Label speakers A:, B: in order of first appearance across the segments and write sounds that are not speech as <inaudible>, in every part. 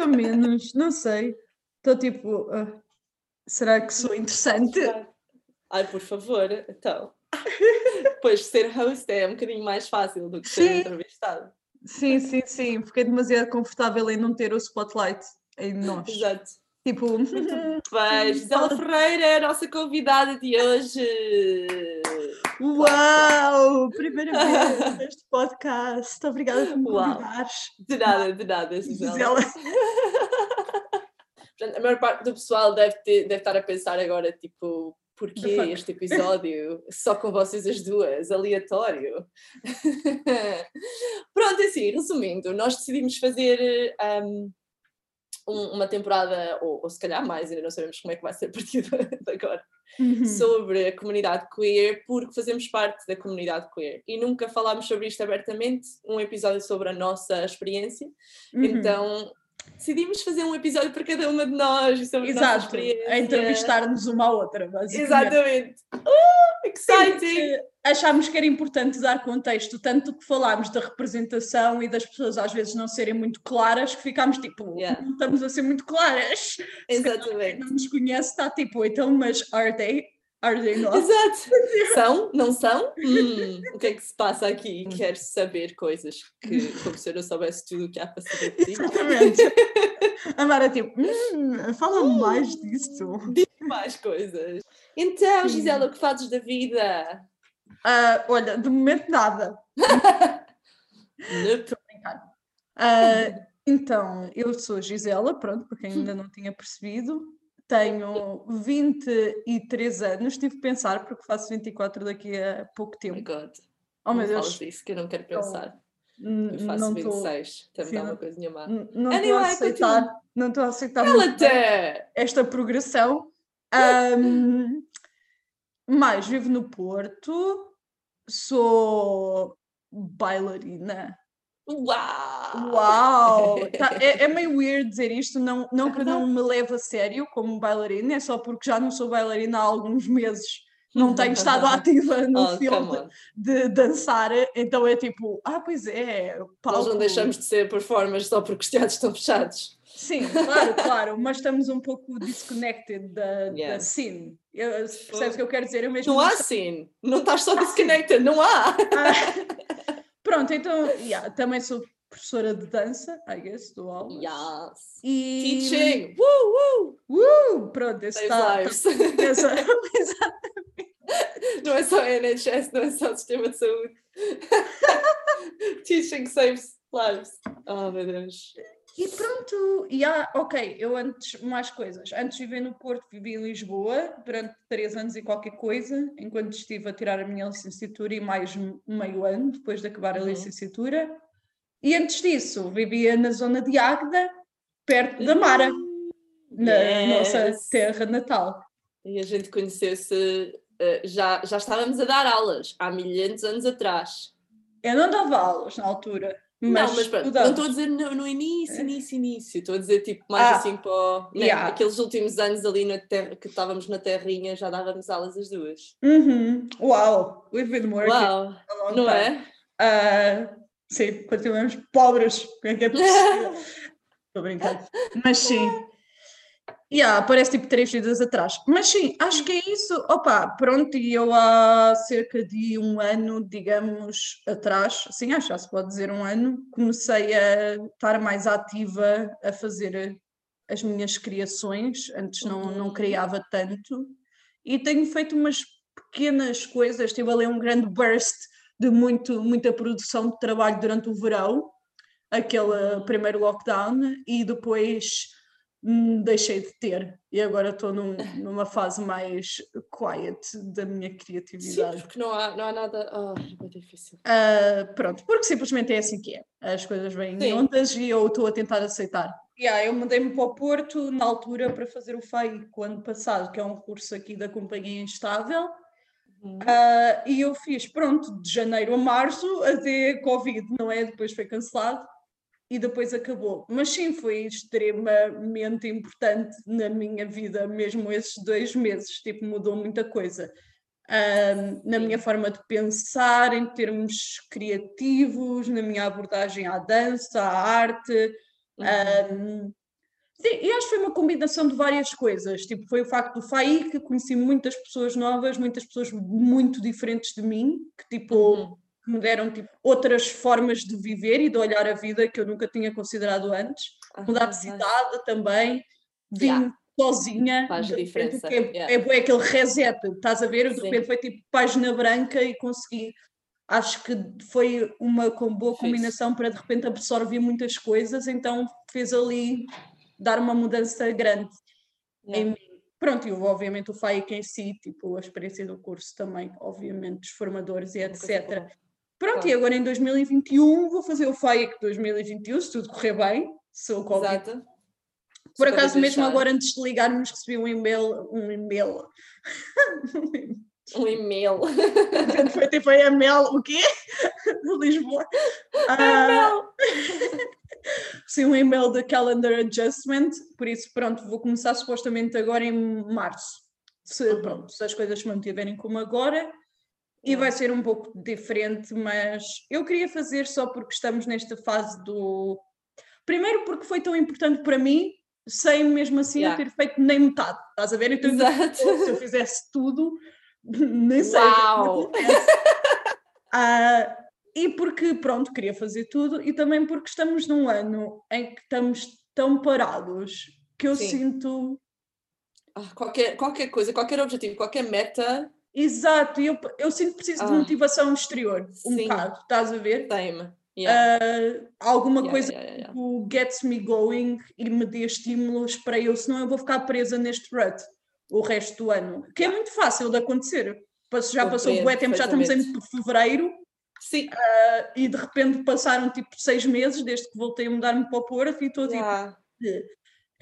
A: ou menos, não sei. Estou tipo, ah, será que sou interessante?
B: Ai, por favor, então. Pois ser host é um bocadinho mais fácil do que ser
A: Sim.
B: entrevistado.
A: Sim, sim, sim. Fiquei demasiado confortável em não ter o spotlight em nós.
B: Exato.
A: Tipo, <laughs>
B: Mas Gisela Ferreira é a nossa convidada de hoje.
A: uau! Primeira vez <laughs> neste podcast. Obrigada por me convidares.
B: De nada, de nada, <laughs> Gisela.
A: Gisela.
B: Portanto, a maior parte do pessoal deve, ter- deve estar a pensar agora, tipo, porquê este episódio só com vocês as duas, aleatório? Pronto, assim, resumindo, nós decidimos fazer um, um- uma temporada, ou, ou se calhar mais, ainda não sabemos como é que vai ser a partir <laughs> de agora,
A: Uhum.
B: sobre a comunidade queer, porque fazemos parte da comunidade queer e nunca falámos sobre isto abertamente, um episódio sobre a nossa experiência,
A: Uhum.
B: então decidimos fazer um episódio para cada uma de nós e sobre nossa
A: Exato, a entrevistar-nos uma à outra, basicamente.
B: Exatamente. Uh, exciting!
A: Achámos que era importante dar contexto, tanto que falámos da representação e das pessoas às vezes não serem muito claras, que ficámos tipo,
B: Yeah.
A: não estamos a ser muito claras. Quem
B: Exatamente.
A: não nos conhece está tipo, então, mas are they? <laughs> Not?
B: Exato. <laughs> São? Não são? Hum, o que é que se passa aqui? Quero saber coisas que, <laughs> como se eu não soubesse tudo o que há para saber de ti.
A: Exatamente. A Mara tipo, hum, fala mais disso.
B: Mais coisas. Então. Gisela, o que fazes da vida?
A: Ah, olha, de momento nada.
B: Nope.
A: Ah, então, eu sou a Gisela, pronto, para quem ainda não tinha percebido. Tenho 23 anos, tive de pensar porque faço 24 daqui a pouco
B: Oh my
A: tempo.
B: God.
A: Oh meu Deus,
B: disso, que eu não quero pensar.
A: n-
B: Eu faço
A: não estou
B: 26. Também dá uma coisinha má.
A: não estou a aceitar, não estou a aceitar esta progressão. Ahm, mais, vivo no Porto, sou bailarina.
B: Uau!
A: Uau! Tá, <laughs> é, é meio weird dizer isto, não, não que eu não me leve a sério como bailarina, é só porque já não sou bailarina há alguns meses, não tenho estado <laughs> ativa no
B: Oh,
A: filme de dançar, então é tipo, ah, pois é,
B: Nós
A: palco.
B: não deixamos de ser performers só porque os teatros estão fechados.
A: Sim, claro, <laughs> claro, mas estamos um pouco disconnected da,
B: Yeah.
A: da scene. Eu, percebes o que eu quero dizer? Eu mesmo
B: Não há
A: estou-
B: assim. Não estás só disconnected, não há.
A: Ah, Pronto, então, yeah, também sou professora de dança, I guess, do aulas.
B: Yes.
A: E...
B: Teaching. Woo, woo.
A: Uh, pronto, esse está...
B: lives.
A: essa- <laughs> Exato.
B: Não é só NHS, não é só sistema de saúde. <laughs> Teaching saves lives. Oh, meu Deus.
A: E pronto, e há, ok, eu antes, mais coisas. Antes de viver no Porto, vivi em Lisboa durante três anos e qualquer coisa, enquanto estive a tirar a minha licenciatura e mais meio ano depois de acabar a
B: Uhum.
A: licenciatura. E antes disso, vivia na zona de Águeda, perto da Mara, na nossa
B: Yes.
A: terra natal.
B: E a gente conheceu-se, eh, já, já estávamos a dar aulas há milhares de anos atrás.
A: Eu não dava aulas na altura, mas,
B: não, mas pronto, não estou a dizer no, no início, início, início. Estou a dizer tipo mais
A: Ah,
B: assim para o- né,
A: yeah.
B: aqueles últimos anos ali na terra que estávamos na terrinha, já dávamos aulas as duas.
A: Uhum. Uau, we've been working
B: Uau, não
A: time.
B: é?
A: Ah, sim, continuamos pobres. Como é que é possível? <laughs> Estou brincando. Mas sim. Yeah, parece tipo três vidas atrás. Mas sim, acho que é isso. Opa, pronto, e eu há cerca de um ano, digamos, atrás, sim, acho que já se pode dizer um ano, comecei a estar mais ativa a fazer as minhas criações. Antes não, não
B: Uhum.
A: criava tanto. E tenho feito umas pequenas coisas. Estive a ler um grande burst de muito, muita produção de trabalho durante o verão, aquele primeiro lockdown, e depois deixei de ter. E agora estou num- numa fase mais quiet da minha
B: Sim,
A: criatividade.
B: porque não há, não há nada. Oh, é difícil.
A: Ah, pronto, porque simplesmente é assim que é. As coisas vêm
B: Sim.
A: ondas e eu estou a tentar aceitar. Yeah, eu mudei-me para o Porto na altura para fazer o FAI o ano passado, que é um curso aqui da Companhia Instável.
B: Uhum.
A: Ah, e eu fiz, pronto, de janeiro a março até Covid, não é? Depois foi cancelado e depois acabou. Mas sim, foi extremamente importante na minha vida, mesmo esses dois meses, tipo, mudou muita coisa. Na minha forma de pensar, em termos criativos, na minha abordagem à dança, à arte,
B: Uhum.
A: um, Sim, e acho que foi uma combinação de várias coisas. Tipo, foi o facto do FAI, que conheci muitas pessoas novas, muitas pessoas muito diferentes de mim, que tipo,
B: Uhum.
A: Me deram tipo, outras formas de viver e de olhar a vida que eu nunca tinha considerado antes.
B: Ah,
A: Mudar de cidade também, vim
B: Yeah.
A: sozinha.
B: Faz
A: de
B: diferença,
A: que É,
B: yeah.
A: é bué aquele reset, estás a ver? De
B: Sim.
A: repente foi tipo página branca e consegui. Acho que foi uma boa combinação para de repente absorver muitas coisas, então fez ali dar uma mudança grande
B: Yeah.
A: em mim. Pronto, e obviamente o FAIC em si, tipo a experiência do curso também, obviamente, dos formadores e etc. Pronto,
B: Claro.
A: e agora em 2021 vou fazer o FAIC 2021, se tudo correr bem, se o Covid
B: Exato.
A: por
B: Se
A: acaso, mesmo
B: deixar.
A: agora, antes de ligarmos, recebi um e-mail. Um e-mail.
B: Um e-mail.
A: Foi tipo a Mel, o quê? <laughs> De Lisboa. Ah, Recebi um e-mail da Calendar Adjustment, por isso, pronto, vou começar supostamente agora em março. Se,
B: Uhum.
A: pronto, se as coisas se mantiverem como agora. E vai ser um pouco diferente, mas eu queria fazer só porque estamos nesta fase do. Primeiro, porque foi tão importante para mim, sem mesmo assim eu
B: Yeah.
A: ter feito nem metade. Estás a ver? Então,
B: Exato.
A: se eu fizesse tudo, <laughs> nem sei. é
B: Uau!
A: Ah, e porque, pronto, queria fazer tudo, e também porque estamos num ano em que estamos tão parados que eu
B: Sim.
A: sinto.
B: Ah, qualquer, qualquer coisa, qualquer objetivo, qualquer meta,
A: Exato, eu, eu sinto que preciso de
B: Ah.
A: motivação exterior, um
B: Sim.
A: bocado, estás a ver?
B: tem-me. Yeah.
A: Ah, alguma
B: Yeah,
A: coisa
B: yeah, yeah,
A: que gets me going e me dê estímulos para eu, senão eu vou ficar presa neste rut o resto do ano, que é muito fácil de acontecer. Já passou
B: Compreendo
A: bué tempo, já estamos em fevereiro
B: Sim.
A: e de repente passaram tipo seis meses desde que voltei a mudar-me para o Porto e estou tipo.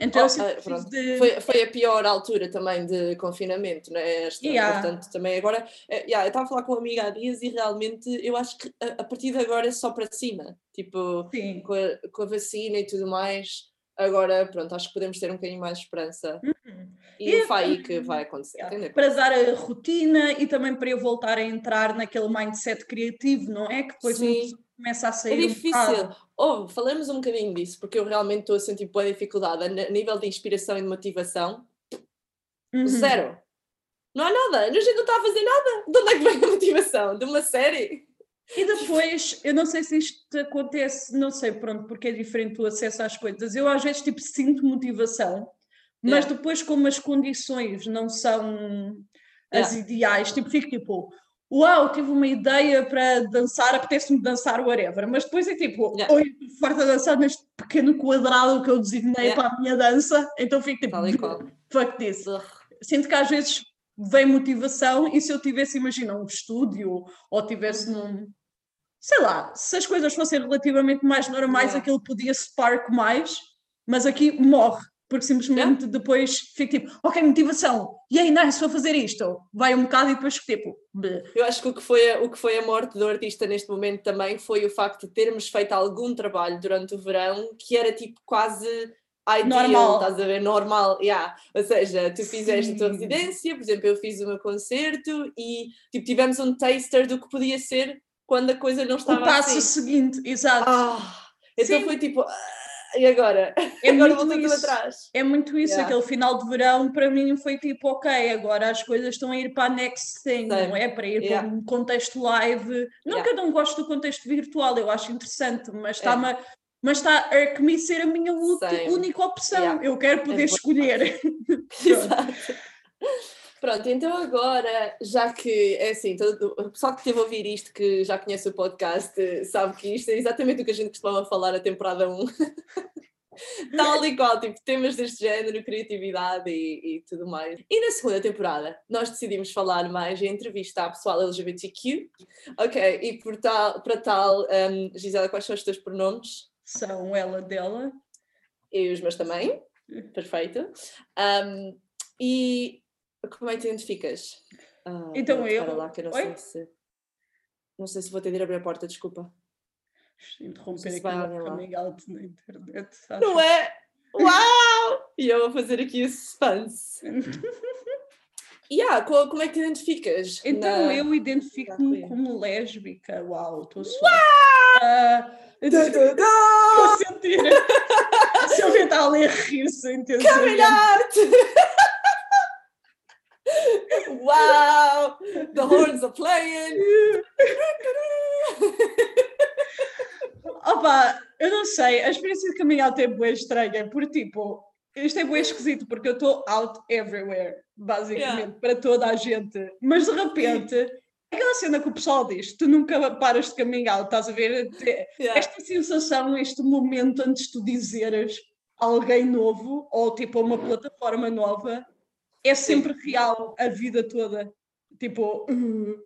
A: Então
B: Oh, ah,
A: de.
B: Foi, foi a pior altura também de confinamento, não é? Esta,
A: Yeah.
B: Portanto, também agora. eh, yeah, eu estava a falar com uma amiga há dias e realmente eu acho que a, a partir de agora é só para cima. Tipo, com a, com a vacina e tudo mais, agora, pronto, acho que podemos ter um bocadinho mais de esperança.
A: Uhum.
B: E,
A: E
B: o FAI
A: também-
B: que vai acontecer.
A: Yeah. Para dar a rotina e também para eu voltar a entrar naquele mindset criativo, não é? Que depois
B: Sim.
A: começa a
B: É
A: sair. um
B: difícil.
A: bocado.
B: Oh, falamos um bocadinho disso, porque eu realmente estou a sentir boa dificuldade a nível de inspiração e de motivação.
A: Uhum.
B: Zero. Não há nada. A gente não está a fazer nada. De onde é que vem a motivação? De uma série?
A: E depois, eu não sei se isto acontece, não sei, pronto, porque é diferente o acesso às coisas. Eu às vezes tipo sinto motivação, mas
B: Yeah.
A: depois como as condições não são as
B: Yeah.
A: ideais, tipo, fico tipo, uau, tive uma ideia para dançar, apetece-me dançar whatever, mas depois é tipo,
B: Yeah.
A: oi, farta dançar neste pequeno quadrado que eu designei
B: Yeah.
A: para a minha dança, então fico tipo, fuck this sinto que às vezes vem motivação e se eu tivesse, imagina, um estúdio ou tivesse
B: Uhum.
A: num. Sei lá, se as coisas fossem relativamente mais normais,
B: Yeah.
A: aquilo podia spark mais, mas aqui morre, porque simplesmente depois fico tipo, ok, motivação, e aí, nice, vou fazer isto. Vai um bocado e depois tipo, bleh.
B: Eu acho que o que, foi a, o que foi a morte do artista neste momento também foi o facto de termos feito algum trabalho durante o verão que era tipo quase ideal,
A: Normal.
B: estás a ver? Normal, yeah. Ou seja, tu fizeste a tua
A: Sim.
B: residência, por exemplo, eu fiz o meu concerto e tipo, tivemos um taster do que podia ser quando a coisa não
A: o
B: estava
A: passo
B: assim.
A: seguinte, exato.
B: Ah, então
A: Sim.
B: foi tipo, e agora?
A: é,
B: agora
A: muito isso,
B: atrás.
A: é muito isso,
B: Yeah.
A: aquele final de verão para mim foi tipo, ok, agora as coisas estão a ir para a next thing, não é? Para ir
B: Yeah.
A: para um contexto live. Não que eu não gosto do contexto virtual, eu acho interessante, mas está-me a- mas está a me ser a minha única opção. Eu quero poder
B: boa.
A: escolher. <laughs> <laughs>
B: Exato. Pronto, então agora, já que é assim, todo, o pessoal que esteve a ouvir isto, que já conhece o podcast, eh, sabe que isto é exatamente o que a gente costumava falar na temporada 1. <laughs> Tal e qual, tipo, temas deste género, criatividade e, e tudo mais. E na segunda temporada, nós decidimos falar mais e entrevistar pessoal LGBTQ. Ok, e por tal, para tal, um, Gisela, quais são os teus pronomes?
A: São ela dela.
B: E os meus também. <laughs> Perfeito. Um, e como é que te identificas? Ah,
A: Então eu-
B: lá, que eu não
A: Oi?
B: sei se. Não sei se vou ter de ir abrir a porta, desculpa.
A: Interromper
B: se
A: aqui coming out na internet.
B: Não é? Uau! E eu vou fazer aqui o suspense. <laughs> E ah, co- como é que te identificas?
A: Então
B: na-
A: eu identifico-me como lésbica. Uau, estou a suar. Ah! Estou a sentir. A Silvia está ali a rir-se intensamente.
B: Coming out! wow! The horns are playing!
A: Opa, eu não sei, a experiência de coming out é boa estranha, porque tipo, isto é bem esquisito, porque eu estou out everywhere, basicamente,
B: Yeah.
A: para toda a gente. Mas de repente, aquela cena que o pessoal diz, tu nunca paras de out, estás a ver?
B: Yeah.
A: Esta sensação, este momento antes de tu dizeres alguém novo, ou tipo uma plataforma nova, é sempre real a vida toda. Tipo, "Uh,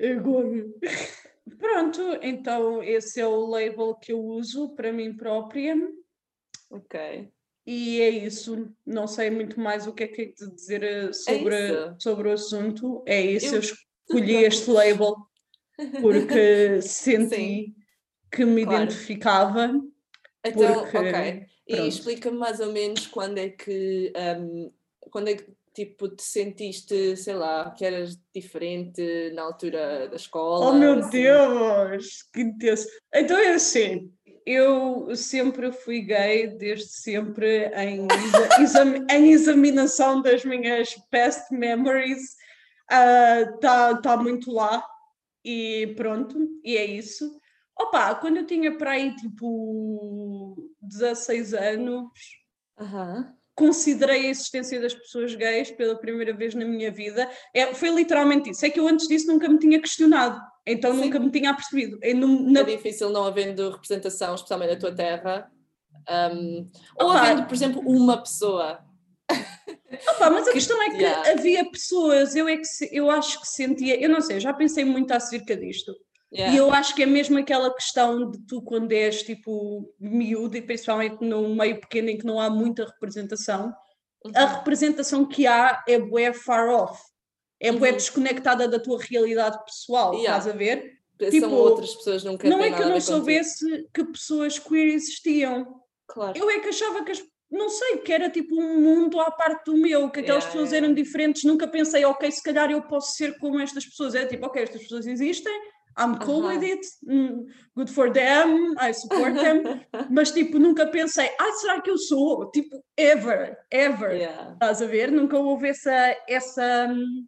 A: agora. Pronto, então esse é o label que eu uso para mim própria.
B: Ok.
A: E é isso, não sei muito mais o que é que é de dizer eh, sobre,
B: isso.
A: sobre o assunto. É isso, eu,
B: Eu-
A: escolhi <laughs> este label porque <laughs> senti
B: Sim.
A: que me
B: Claro.
A: identificava.
B: Então,
A: Porque,
B: ok. E
A: pronto.
B: explica-me mais ou menos quando é que hum, quando é que tipo te sentiste, sei lá, que eras diferente na altura da escola.
A: Oh meu
B: assim.
A: Deus, que intenso! Então é assim, eu sempre fui gay, desde sempre, em, exa- exam- em examinação das minhas past memories, está tá muito lá e pronto, e é isso. Opa, quando eu tinha para aí tipo 16 anos,
B: Aham.
A: Considerei a existência das pessoas gays pela primeira vez na minha vida. É, foi literalmente isso. É que eu antes disso nunca me tinha questionado, então
B: Sim.
A: nunca me tinha apercebido. Eu não- na-
B: É difícil não havendo representação, especialmente na tua terra. hum, ou
A: Opa.
B: havendo, por exemplo, uma pessoa.
A: Opa, mas a
B: que-
A: questão é que
B: yeah.
A: havia pessoas, eu, é que, eu acho que sentia, eu não sei, já pensei muito acerca disto.
B: Yeah.
A: E eu acho que é mesmo aquela questão de tu, quando és tipo miúdo, e principalmente num meio pequeno em que não há muita representação, a
B: Uhum.
A: representação que há é bué far off. É bué
B: Uhum.
A: desconectada da tua realidade pessoal,
B: Yeah.
A: estás a ver?
B: São
A: tipo,
B: outras pessoas nunca
A: não é que eu
B: a
A: não
B: ver contigo.
A: soubesse que pessoas queer existiam.
B: Claro.
A: Eu é que achava que as, não sei, que era tipo um mundo à parte do meu, que aquelas
B: Yeah,
A: pessoas
B: yeah.
A: eram diferentes, nunca pensei, ok, se calhar eu posso ser como estas pessoas. Era tipo, ok, estas pessoas existem, I'm cool
B: Aham.
A: with it, mm, good for them, I support them, <laughs> mas tipo, nunca pensei, ah, será que eu sou? Tipo, ever, ever.
B: Yeah.
A: Estás a ver? Nunca houve essa, essa hum,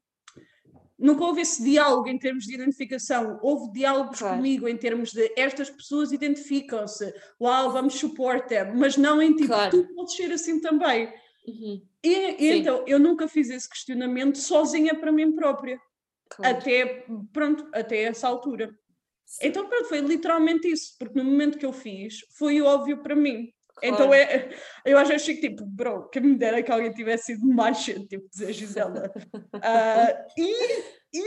A: nunca houve esse diálogo em termos de identificação. Houve diálogos
B: Claro.
A: comigo em termos de estas pessoas identificam-se, uau, vamos support them, mas não em tipo,
B: Claro.
A: tu podes ser assim também.
B: Uhum.
A: E, e então eu nunca fiz esse questionamento sozinha para mim própria,
B: Claro.
A: até, pronto, até essa altura. Então pronto, foi literalmente isso, porque no momento que eu fiz, foi óbvio para mim. Então
B: Claro.
A: é, eu vezes fico tipo, bro, que me dera que alguém tivesse sido mais cedo, tipo, dizer Gisela. <laughs> Ah, e, e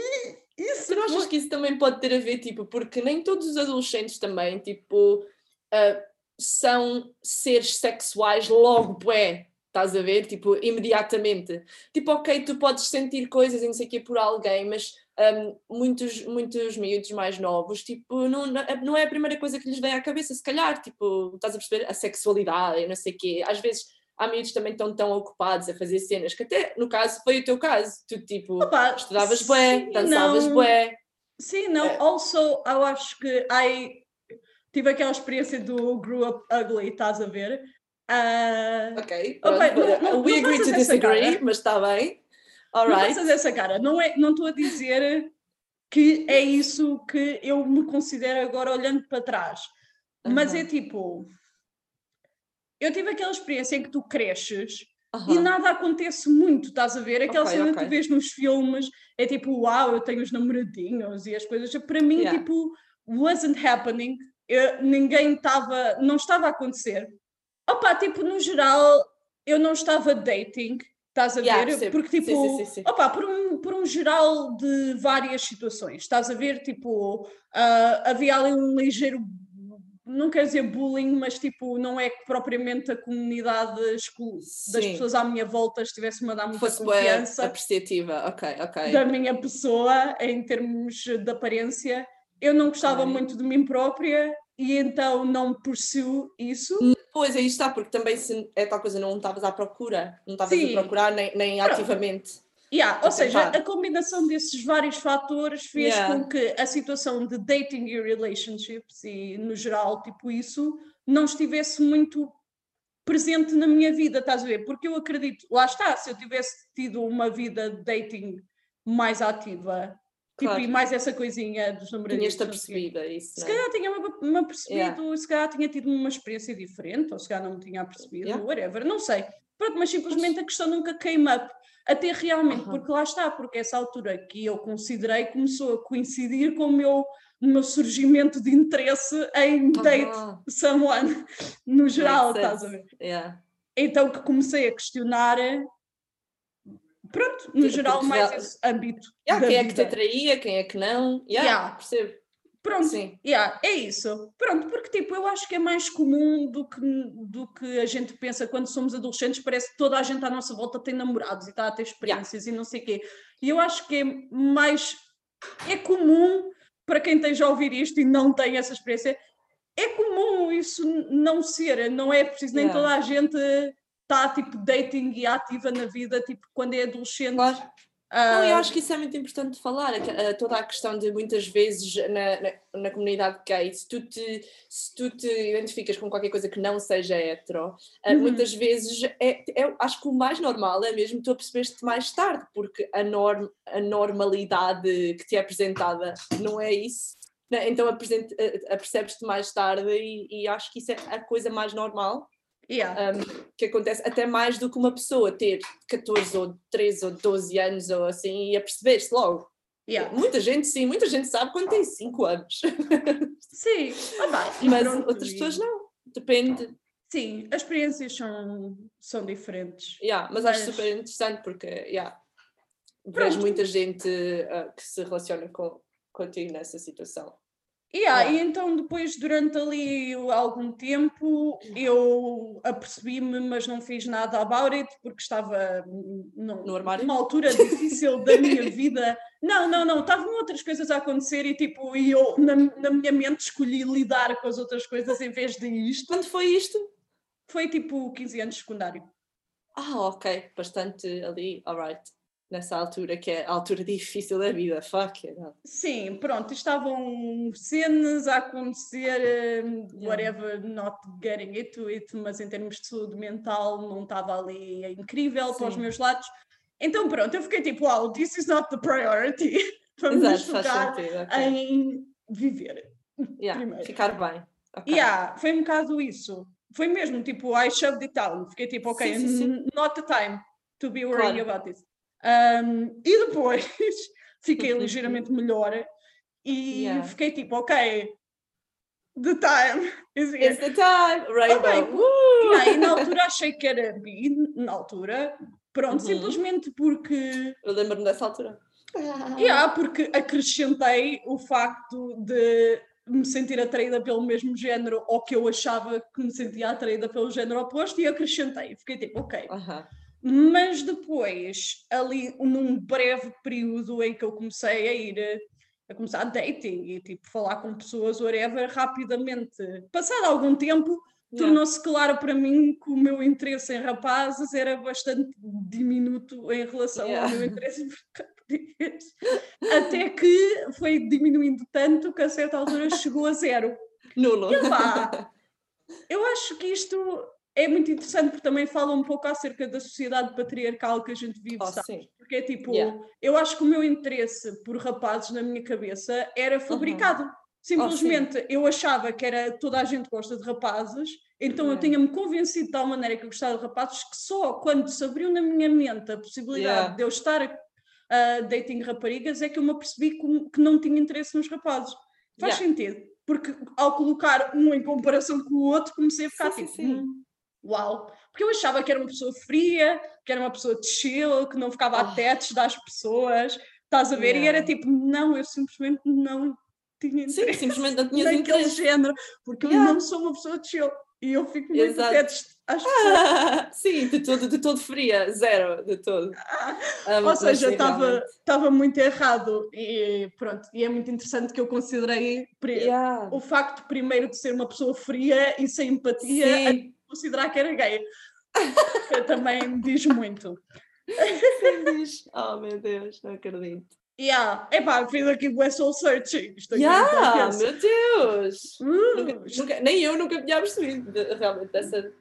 A: isso
B: Tu não achas que isso também pode ter a ver, tipo, porque nem todos os adolescentes também, tipo, ah, são seres sexuais logo, bué, estás a ver? Tipo, imediatamente. Tipo, ok, tu podes sentir coisas e não sei o quê por alguém, mas ahm, muitos, muitos miúdos mais novos, tipo, não, não é a primeira coisa que lhes vem à cabeça, se calhar, tipo, estás a perceber? A sexualidade não sei o quê. Às vezes há miúdos também estão tão ocupados a fazer cenas, que até, no caso, foi o teu caso. Tu, tipo,
A: Opa,
B: estudavas bué,
A: sim,
B: dançavas
A: não.
B: bué.
A: Sim, não,
B: É.
A: also eu acho que I tive aquela experiência do grew up ugly, estás a ver? Ah,
B: Ok, pronto,
A: bem, não- não-
B: we
A: não
B: agree to disagree,
A: cara.
B: mas está bem.
A: Não
B: Alright.
A: faças essa cara, não é, não estou a dizer que é isso que eu me considero agora olhando para trás, mas
B: Aham.
A: é tipo, eu tive aquela experiência em que tu cresces e
B: Aham.
A: nada acontece muito, estás a ver? Aquela
B: Ok,
A: cena que
B: ok.
A: tu vês nos filmes é tipo, uau, eu tenho os namoradinhos e as coisas, para mim,
B: Yeah.
A: tipo, wasn't happening, Eu- ninguém estava, não estava a acontecer. Opa, tipo, no geral, eu não estava dating, estás a
B: Yeah,
A: ver?
B: percebo.
A: Porque,
B: Sim,
A: tipo,
B: sim, sim, sim.
A: opa, por um, por um geral de várias situações, estás a ver? Tipo, ah, havia ali um ligeiro, não quero dizer bullying, mas tipo, não é que propriamente a comunidade das
B: Sim.
A: pessoas à minha volta estivesse-me a dar muita
B: Fosse
A: confiança
B: apreciativa. Ok, ok.
A: da minha pessoa em termos de aparência. Eu não gostava
B: Ok.
A: muito de mim própria e então não pursuo isso.
B: Pois aí está, porque também se é tal coisa, não estavas à procura, não estavas a procurar nem, nem
A: Pronto.
B: ativamente.
A: Yeah, ou seja, a combinação desses vários fatores fez
B: Yeah.
A: com que a situação de dating e relationships e no geral, tipo isso, não estivesse muito presente na minha vida, estás a ver? Porque eu acredito, lá está, se eu tivesse tido uma vida de dating mais ativa, tipo,
B: Claro.
A: e mais essa coisinha dos namoradinhos.
B: Tinhas-te
A: quê,
B: apercebido, é isso.
A: Se
B: é?
A: calhar tinha-me me apercebido,
B: Yeah.
A: se calhar tinha tido uma experiência diferente, ou se calhar não me tinha apercebido,
B: Yeah.
A: whatever, não sei. Pronto, mas simplesmente a questão nunca came up. Até realmente, porque lá está, porque essa altura que eu considerei começou a coincidir com o meu, o meu surgimento de interesse em date
B: Aham,
A: someone, no geral, estás a ver?
B: Yeah.
A: Então que comecei a questionar, pronto, no geral, mais esse âmbito.
B: Yeah, quem é que te
A: vida.
B: atraía, quem é que não. Yeah,
A: Yeah.
B: percebo.
A: Pronto,
B: Sim.
A: yeah, é isso. Pronto, porque tipo, eu acho que é mais comum do que, do que a gente pensa quando somos adolescentes, parece que toda a gente à nossa volta tem namorados e está a ter experiências e não sei o quê. E eu acho que é mais é comum para quem esteja a ouvir isto e não tem essa experiência, é comum isso não ser, não é preciso, nem
B: Yeah.
A: toda a gente está tipo dating e ativa na vida, tipo quando é adolescente.
B: Claro.
A: ah,
B: Não, eu acho que isso é muito importante de falar, toda a questão de muitas vezes na, na, na comunidade gay, se tu, te, se tu te identificas com qualquer coisa que não seja hetero, ah,
A: Uhum.
B: muitas vezes é, é- acho que o mais normal é mesmo tu apercebeste mais tarde, porque a, norm, a normalidade que te é apresentada não é isso. né? Então apresent- a- apercebes-te mais tarde e, e acho que isso é a coisa mais normal
A: yeah.
B: um, que acontece até mais do que uma pessoa ter 14 ou 13 ou 12 anos ou assim e a perceber-se logo.
A: yeah.
B: Muita gente sim, muita gente sabe quando tem 5 anos, <laughs>
A: Sim, ah,
B: mas outras pessoas não. Depende,
A: Sim, as experiências são, são diferentes.
B: yeah, mas acho
A: Mas-
B: super interessante porque yeah,
A: Pronto.
B: vejo muita gente uh, que se relaciona com, contigo nessa situação.
A: Yeah. E então depois, durante ali algum tempo, eu apercebi-me, mas não fiz nada about it, porque estava num-
B: No armário?
A: numa altura difícil da minha <laughs> vida. Não, não, não, estavam outras coisas a acontecer e tipo, e eu na, na minha mente escolhi lidar com as outras coisas em vez de isto.
B: Quando foi isto?
A: Foi tipo 15 anos de secundário.
B: Ah, ok, bastante ali, alright. Nessa altura, que é a altura difícil da vida, fuck it.
A: Sim, pronto, estavam cenas a acontecer, um,
B: Yeah.
A: whatever, not getting into it, mas em termos de saúde mental não estava ali incrível para os
B: Sim.
A: meus lados. Então pronto, eu fiquei tipo, wow, this is not the priority. <laughs> Vamos
B: Exato,
A: focar
B: sentido. ok.
A: em viver.
B: Yeah,
A: primeiro.
B: Ficar bem. ok.
A: Yeah, foi um bocado isso. Foi mesmo, tipo, I shoved it down. Fiquei tipo, ok,
B: Sim, sim, sim.
A: not the time to be worrying
B: Claro.
A: about this. Um, e depois <laughs> fiquei ligeiramente melhor e
B: Yeah.
A: fiquei tipo, ok, the time is here.
B: It's the time, Rainbow.
A: Ok.
B: Woo!
A: Yeah, e na <laughs> altura achei que era bi, na altura, pronto,
B: Uhum.
A: simplesmente porque
B: Eu lembro-me dessa altura. <laughs>
A: Yeah, porque acrescentei o facto de me sentir atraída pelo mesmo género ou que eu achava que me sentia atraída pelo género oposto e acrescentei. Fiquei tipo, ok.
B: Aham.
A: Mas depois, ali num breve período em que eu comecei a ir a começar a dating e tipo falar com pessoas, whatever, rapidamente, passado algum tempo,
B: Yeah.
A: tornou-se claro para mim que o meu interesse em rapazes era bastante diminuto em relação
B: Yeah.
A: ao meu interesse. Até que foi diminuindo tanto que a certa altura chegou a zero.
B: Nulo.
A: Epá, <laughs> eu acho que isto é muito interessante porque também fala um pouco acerca da sociedade patriarcal que a gente vive,
B: Oh, sim.
A: Porque é tipo,
B: Yeah.
A: eu acho que o meu interesse por rapazes na minha cabeça era fabricado. Simplesmente eu achava que era toda a gente gosta de rapazes, então eu tinha-me convencido de tal maneira que eu gostava de rapazes que só quando se abriu na minha mente a possibilidade
B: Yeah.
A: de eu estar a dating raparigas é que eu me apercebi que, que não tinha interesse nos rapazes. Faz
B: Yeah.
A: sentido, porque ao colocar um em comparação com o outro comecei a ficar
B: Sim, sim,
A: tipo,
B: sim.
A: "Hum, uau, porque eu achava que era uma pessoa fria, que era uma pessoa chill, que não ficava a
B: Oh.
A: tetos das pessoas, estás a ver? E era
B: Yeah.
A: tipo, não, eu simplesmente não tinha
B: Sim,
A: interesse
B: simplesmente não
A: naquele
B: interesse.
A: género, porque
B: Yeah.
A: eu não sou uma pessoa chill e eu fico muito
B: Exato.
A: tetos às pessoas. <laughs>
B: Sim, de todo, de todo fria, zero, de todo. Um,
A: Ou
B: mas
A: seja,
B: sim,
A: estava muito errado e pronto, e é muito interessante que eu considerei
B: Yeah.
A: o facto primeiro de ser uma pessoa fria e sem empatia
B: Sim,
A: considerar que era gay. Também me diz muito.
B: sim, diz. Oh meu Deus, não acredito.
A: Yeah. Epá, fiz aqui o soul searching. Isto aqui
B: Yeah,
A: intenso.
B: meu Deus!
A: Uh,
B: Nunca- nunca- nem eu nunca tinha percebido realmente dessa.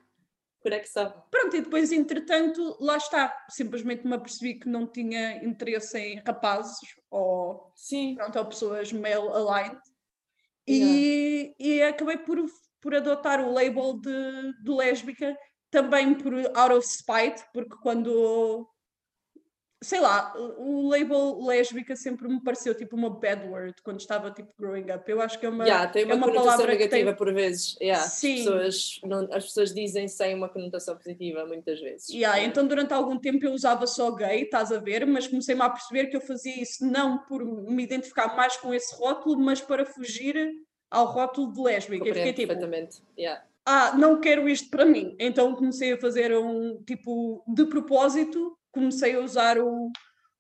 B: conexão.
A: Pronto, e depois, entretanto, lá está. Simplesmente me apercebi que não tinha interesse em rapazes ou,
B: Sim.
A: pronto, ou pessoas male aligned. E, e acabei por, por adotar o label de, de lésbica também por out of spite, porque quando sei lá, o label lésbica sempre me pareceu tipo uma bad word quando estava tipo growing up. Eu acho que é uma,
B: Yeah, tem uma,
A: é uma palavra
B: negativa
A: tem-
B: por vezes. Yeah, as,
A: Sim.
B: pessoas não- as pessoas dizem sem uma conotação positiva muitas vezes.
A: Yeah,
B: Yeah.
A: então durante algum tempo eu usava só gay, estás a ver, mas comecei-me a perceber que eu fazia isso não por me identificar mais com esse rótulo, mas para fugir ao rótulo de lésbica. Eu fiquei tipo,
B: perfeitamente. Yeah.
A: ah, não quero isto para mim. Então comecei a fazer um tipo de propósito, comecei a usar o,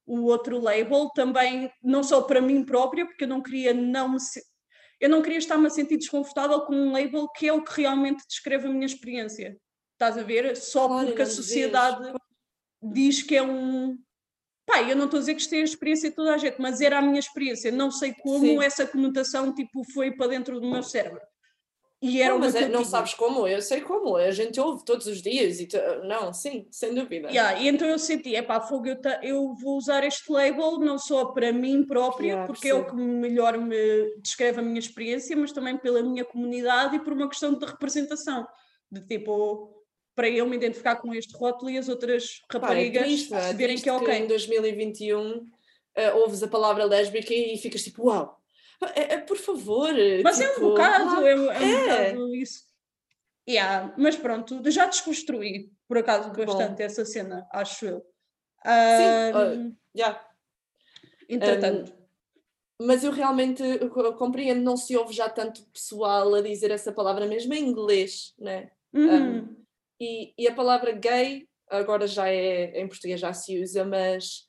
A: o outro label também, não só para mim própria, porque eu não queria não me eu não queria estar-me a sentir desconfortável com um label que é o que realmente descreve a minha experiência. Estás a ver? Só porque a sociedade diz que é um. Pai, eu não estou a dizer que isto é a experiência de toda a gente, mas era a minha experiência. Não sei como
B: Sim.
A: essa conotação tipo, foi para dentro do meu cérebro. E era
B: Não, mas é- não sabes como, eu sei como, a gente ouve todos os dias e tu- não, sim, sem dúvida.
A: Yeah, e então eu senti, epá, fogo, eu, ta- eu vou usar este label não só para mim própria,
B: Yeah,
A: porque é o que
B: percebo.
A: melhor me descreve a minha experiência, mas também pela minha comunidade e por uma questão de representação. De tipo, para eu me identificar com este rótulo e as outras
B: Pá, é
A: raparigas
B: triste, é?
A: perceberem
B: Triste
A: que é ok.
B: em 2021 eh, ouves a palavra lésbica e ficas tipo, uau, é, é, por favor.
A: Mas é um
B: tipo,
A: bocado,
B: ah,
A: é, um- é um
B: é.
A: bocado isso. Yeah, mas pronto, já desconstruí, por acaso,
B: Que bom.
A: bastante essa cena, acho eu.
B: Sim,
A: Ahm,
B: yeah.
A: entretanto.
B: Mas eu realmente eu compreendo, não se ouve já tanto pessoal a dizer essa palavra mesmo em inglês, né?
A: uhum.
B: E, e a palavra gay agora já é, em português já se usa, mas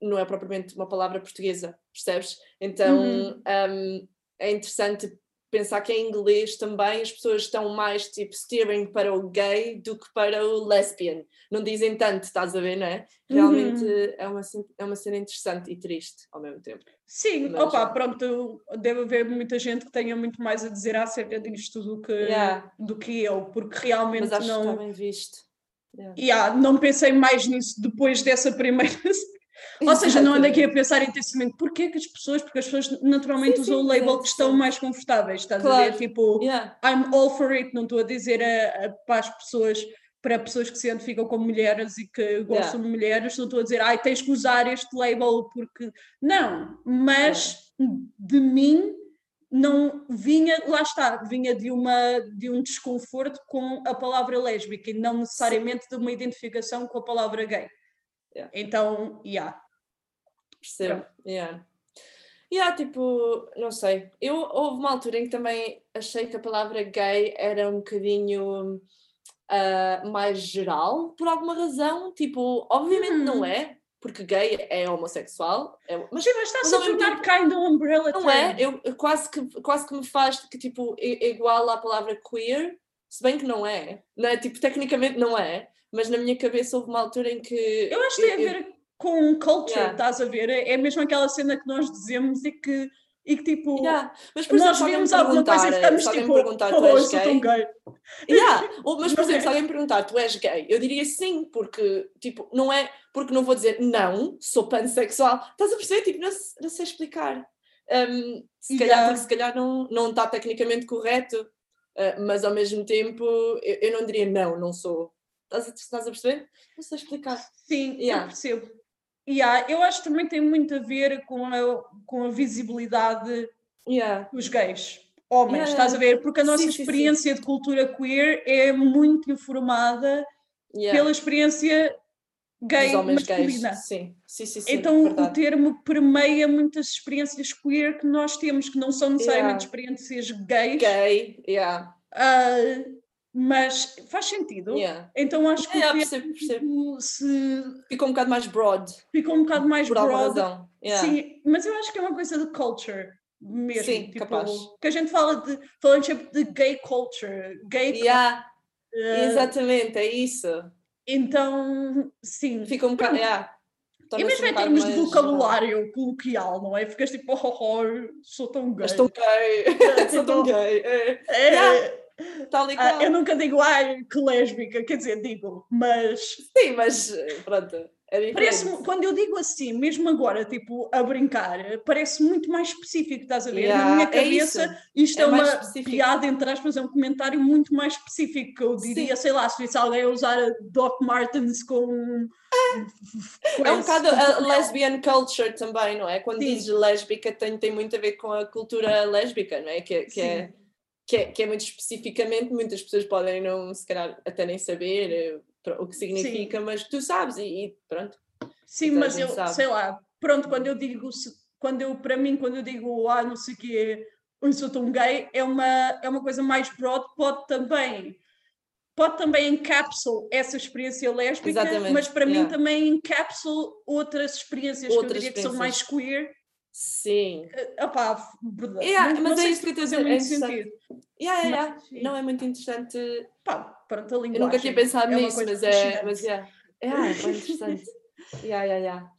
B: não é propriamente uma palavra portuguesa, percebes? Então
A: Uhum.
B: um, é interessante pensar que em inglês também as pessoas estão mais tipo steering para o gay do que para o lesbian. Não dizem tanto, estás a ver, não é? Realmente
A: Uhum.
B: é, uma, é uma cena interessante e triste ao mesmo tempo.
A: Sim,
B: Mas
A: opa, pronto, deve haver muita gente que tenha muito mais a dizer acerca disto do que,
B: Yeah.
A: do que eu, porque realmente
B: Mas acho que
A: não,
B: está bem visto. Yeah.
A: Yeah, não pensei mais nisso depois dessa primeira. <laughs> Ou seja, não ando aqui a pensar intensamente porquê que as pessoas, porque as pessoas naturalmente
B: Sim,
A: usam
B: sim,
A: o label que estão mais confortáveis, estás a
B: Claro.
A: ver? Tipo,
B: Yeah.
A: I'm all for it, não estou a dizer a, a- para as pessoas, para pessoas que se identificam como mulheres e que gostam de mulheres, não estou a dizer, ai, tens que usar este label porque. Não, mas de mim não vinha, lá está, vinha de, uma, de um desconforto com a palavra lésbica e não necessariamente de uma identificação com a palavra gay.
B: Yeah.
A: Então, yeah.
B: Percebo. Yeah. Yeah, tipo, não sei. Eu houve uma altura em que também achei que a palavra gay era um bocadinho ah, mais geral, por alguma razão. Tipo, obviamente não
A: Hum.
B: é, porque gay é homossexual, é- mas
A: Sim, mas está-se a
B: mesmo
A: tornar kind of umbrella
B: não
A: term.
B: é. Eu, quase, que, quase que me faz que tipo, é, é igual à palavra queer, se bem que não é. Não é? Tipo, tecnicamente não é, mas na minha cabeça houve uma altura em que.
A: Eu acho que tem a
B: eu-
A: ver com culture,
B: Yeah.
A: estás a ver? É mesmo aquela cena que nós dizemos e que, e que tipo,
B: Yeah. Mas por
A: nós
B: exemplo,
A: vemos alguma coisa e ficamos
B: se alguém
A: tipo,
B: me perguntar, tu
A: oh,
B: és
A: eu sou tão
B: gay?
A: gay. <laughs>
B: Yeah. Ou, mas, por exemplo,
A: é?
B: se alguém me perguntar, tu és gay? Eu diria sim, porque, tipo, não é, porque não vou dizer não, sou pansexual. Estás a perceber? Tipo, não, não sei explicar. Um, se calhar,
A: Yeah.
B: porque se calhar não, não está tecnicamente correto, uh, mas ao mesmo tempo eu, eu não diria não, não sou. Estás a, estás a perceber? Não sei explicar.
A: Sim,
B: Yeah.
A: eu percebo. Yeah, eu acho que também tem muito a ver com a, com a visibilidade
B: Yeah.
A: dos gays, homens,
B: Yeah.
A: estás a ver? Porque a nossa
B: Sim, sim, sim.
A: experiência de cultura queer é muito informada pela experiência gay masculina.
B: gays. Sim, sim, sim. sim
A: Então o
B: verdade.
A: termo permeia muitas experiências queer que nós temos, que não são necessariamente
B: Yeah.
A: experiências gays,
B: Gay, yeah.
A: ah, mas faz sentido.
B: yeah.
A: Então acho que o
B: percebo, percebo.
A: se
B: Ficou um bocado mais broad,
A: ficou um bocado mais
B: por alguma
A: broad.
B: razão. Yeah.
A: Sim, mas eu acho que é uma coisa de culture mesmo.
B: Sim,
A: tipo,
B: capaz.
A: Que a gente fala de falamos sempre de gay culture, gay
B: Yeah,
A: culture.
B: exatamente, é isso.
A: Então, sim.
B: Fica um bocado. Yeah,
A: E mesmo
B: um
A: em termos de
B: mais
A: vocabulário coloquial, não é? Ficas tipo, oh, oh, oh, sou tão gay.
B: tão gay, <laughs> sou tão
A: Tipo,
B: gay. é.
A: É,
B: Yeah. Tal e
A: Ah,
B: qual.
A: eu nunca digo, ai, que lésbica, quer dizer, digo, mas
B: Sim, mas pronto. É
A: parece quando eu digo assim, mesmo agora, tipo, a brincar, parece muito mais específico, estás a ver?
B: Yeah,
A: Na minha
B: é
A: cabeça,
B: isso.
A: isto
B: É
A: é, uma
B: específico.
A: piada, entre aspas, é um comentário muito mais específico, que eu diria, sei lá, se visse alguém usar Doc Martens com.
B: É um bocado a lesbian culture também, não é? Quando
A: Sim.
B: dizes lésbica tem, tem muito a ver com a cultura lésbica, não é? Que, é- que, é,
A: Sim.
B: Que, é, que é muito especificamente, muitas pessoas podem não, se calhar, até nem saber eh, o que significa, mas tu sabes e, e pronto.
A: Sim,
B: a
A: mas eu,
B: sabe.
A: sei lá, pronto, quando eu digo, quando eu, para mim, quando eu digo, ah, não sei o quê, eu sou tão gay, é uma, é uma coisa mais broad, pode também, pode também encapsular essa experiência lésbica,
B: Exatamente,
A: mas para mim
B: yeah.
A: também encapsula outras experiências que eu
B: Outras
A: diria que são mais queer.
B: Sim.
A: Eh, Opá, verdade.
B: Yeah,
A: não,
B: mas
A: não
B: é isso que eu estou a dizer, é
A: muito
B: interessante. Yeah, yeah, yeah.
A: Mas.
B: Não é muito interessante.
A: Pá, pronto, a linguagem.
B: Eu nunca tinha pensado
A: é
B: nisso, mas é, mas é, é, é bem interessante. <laughs> yeah, yeah, yeah.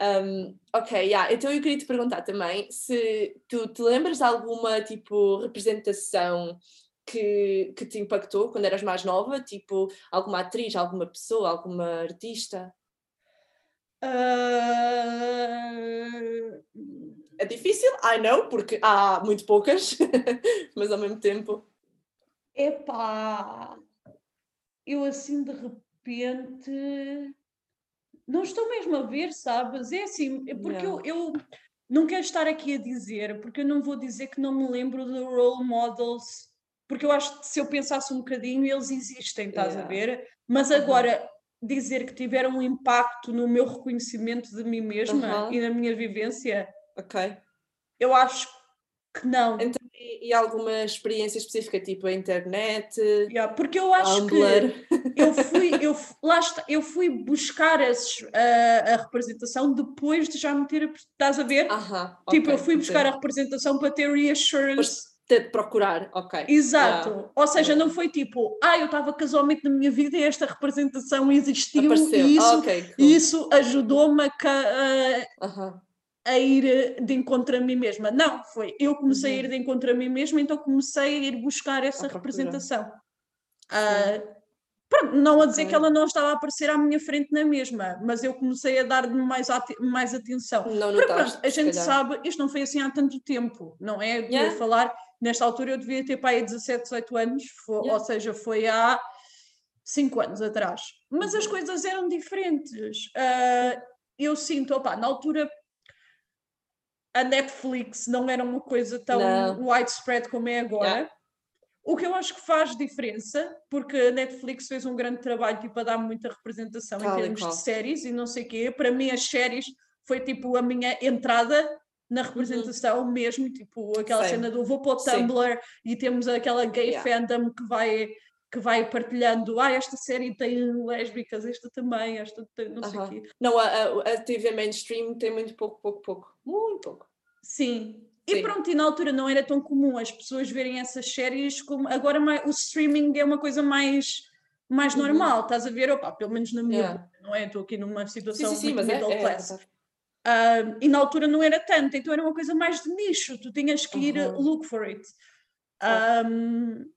B: Um, ok, yeah. então eu queria te perguntar também se tu te lembras de alguma tipo representação que, que te impactou quando eras mais nova, tipo alguma atriz, alguma pessoa, alguma artista?
A: Ah,
B: É difícil, I know, porque há muito poucas, <laughs> mas ao mesmo tempo.
A: Epá, eu assim de repente não estou mesmo a ver, sabes? É assim, é porque eu, eu não quero estar aqui a dizer, porque eu não vou dizer que não me lembro de role models, porque eu acho que se eu pensasse um bocadinho, eles existem, estás a
B: Yeah.
A: ver? Mas
B: Uhum.
A: agora dizer que tiveram um impacto no meu reconhecimento de mim mesma
B: Uhum.
A: e na minha vivência,
B: Ok.
A: eu acho que não.
B: Então, e, alguma experiência específica, tipo a internet,
A: Yeah, porque eu acho que
B: Tumblr?
A: eu fui, eu, lá está, eu fui buscar esses, a, a representação depois de já me ter. Estás a ver?
B: Aham,
A: tipo,
B: ok,
A: eu fui buscar a
B: entendo.
A: representação para ter reassurance.
B: Ter de procurar, ok.
A: Exato.
B: Yeah.
A: Ou seja, não foi tipo, ah, eu estava casualmente na minha vida e esta representação existiu
B: Apareceu.
A: e isso,
B: ok, cool.
A: isso ajudou-me a, a-
B: Aham,
A: a ir de encontro a mim mesma. Não, foi eu comecei a
B: Uhum.
A: ir de encontro a mim mesma, então comecei a ir buscar essa
B: procura.
A: representação. Ah, pronto, não a dizer
B: Ok.
A: que ela não estava a aparecer à minha frente na mesma, mas eu comecei a dar-lhe mais, mais atenção.
B: Não
A: Porque
B: notaste,
A: pronto, a gente
B: calhar.
A: sabe, isto não foi assim há tanto tempo, não é?
B: Yeah.
A: a falar, nesta altura eu devia ter pai 17, 18 anos, fo-
B: Yeah.
A: ou seja, foi há 5 anos atrás. Mas as
B: Uhum.
A: coisas eram diferentes. Ah, eu sinto, opa, na altura a Netflix não era uma coisa tão
B: Não.
A: widespread como é agora.
B: Yeah.
A: O que eu acho que faz diferença, porque a Netflix fez um grande trabalho tipo, a dar muita representação
B: Tal
A: em termos
B: qual.
A: de séries e não sei o quê. Para mim, as séries foi tipo a minha entrada na representação mesmo, tipo aquela
B: Uhum. Same.
A: cena do vou para o
B: Sim.
A: Tumblr e temos aquela gay
B: Yeah.
A: fandom que vai que vai partilhando, ah, esta série tem lésbicas, esta também, esta tem não sei o quê.
B: Não, a, a, a TV mainstream tem muito pouco, pouco, pouco. Muito pouco.
A: Sim. E
B: Sim.
A: pronto, e na altura não era tão comum as pessoas verem essas séries como agora o streaming é uma coisa mais mais
B: Uhum.
A: normal, estás a ver? Opa, pelo menos na minha,
B: Yeah.
A: não é? Estou aqui numa
B: Sim,
A: situação
B: sim, sim,
A: muito
B: mas é.
A: middle
B: é,
A: class. Ah, e na altura não era tanto, então era uma coisa mais de nicho, tu tinhas que ir
B: Aham.
A: look for it. Um,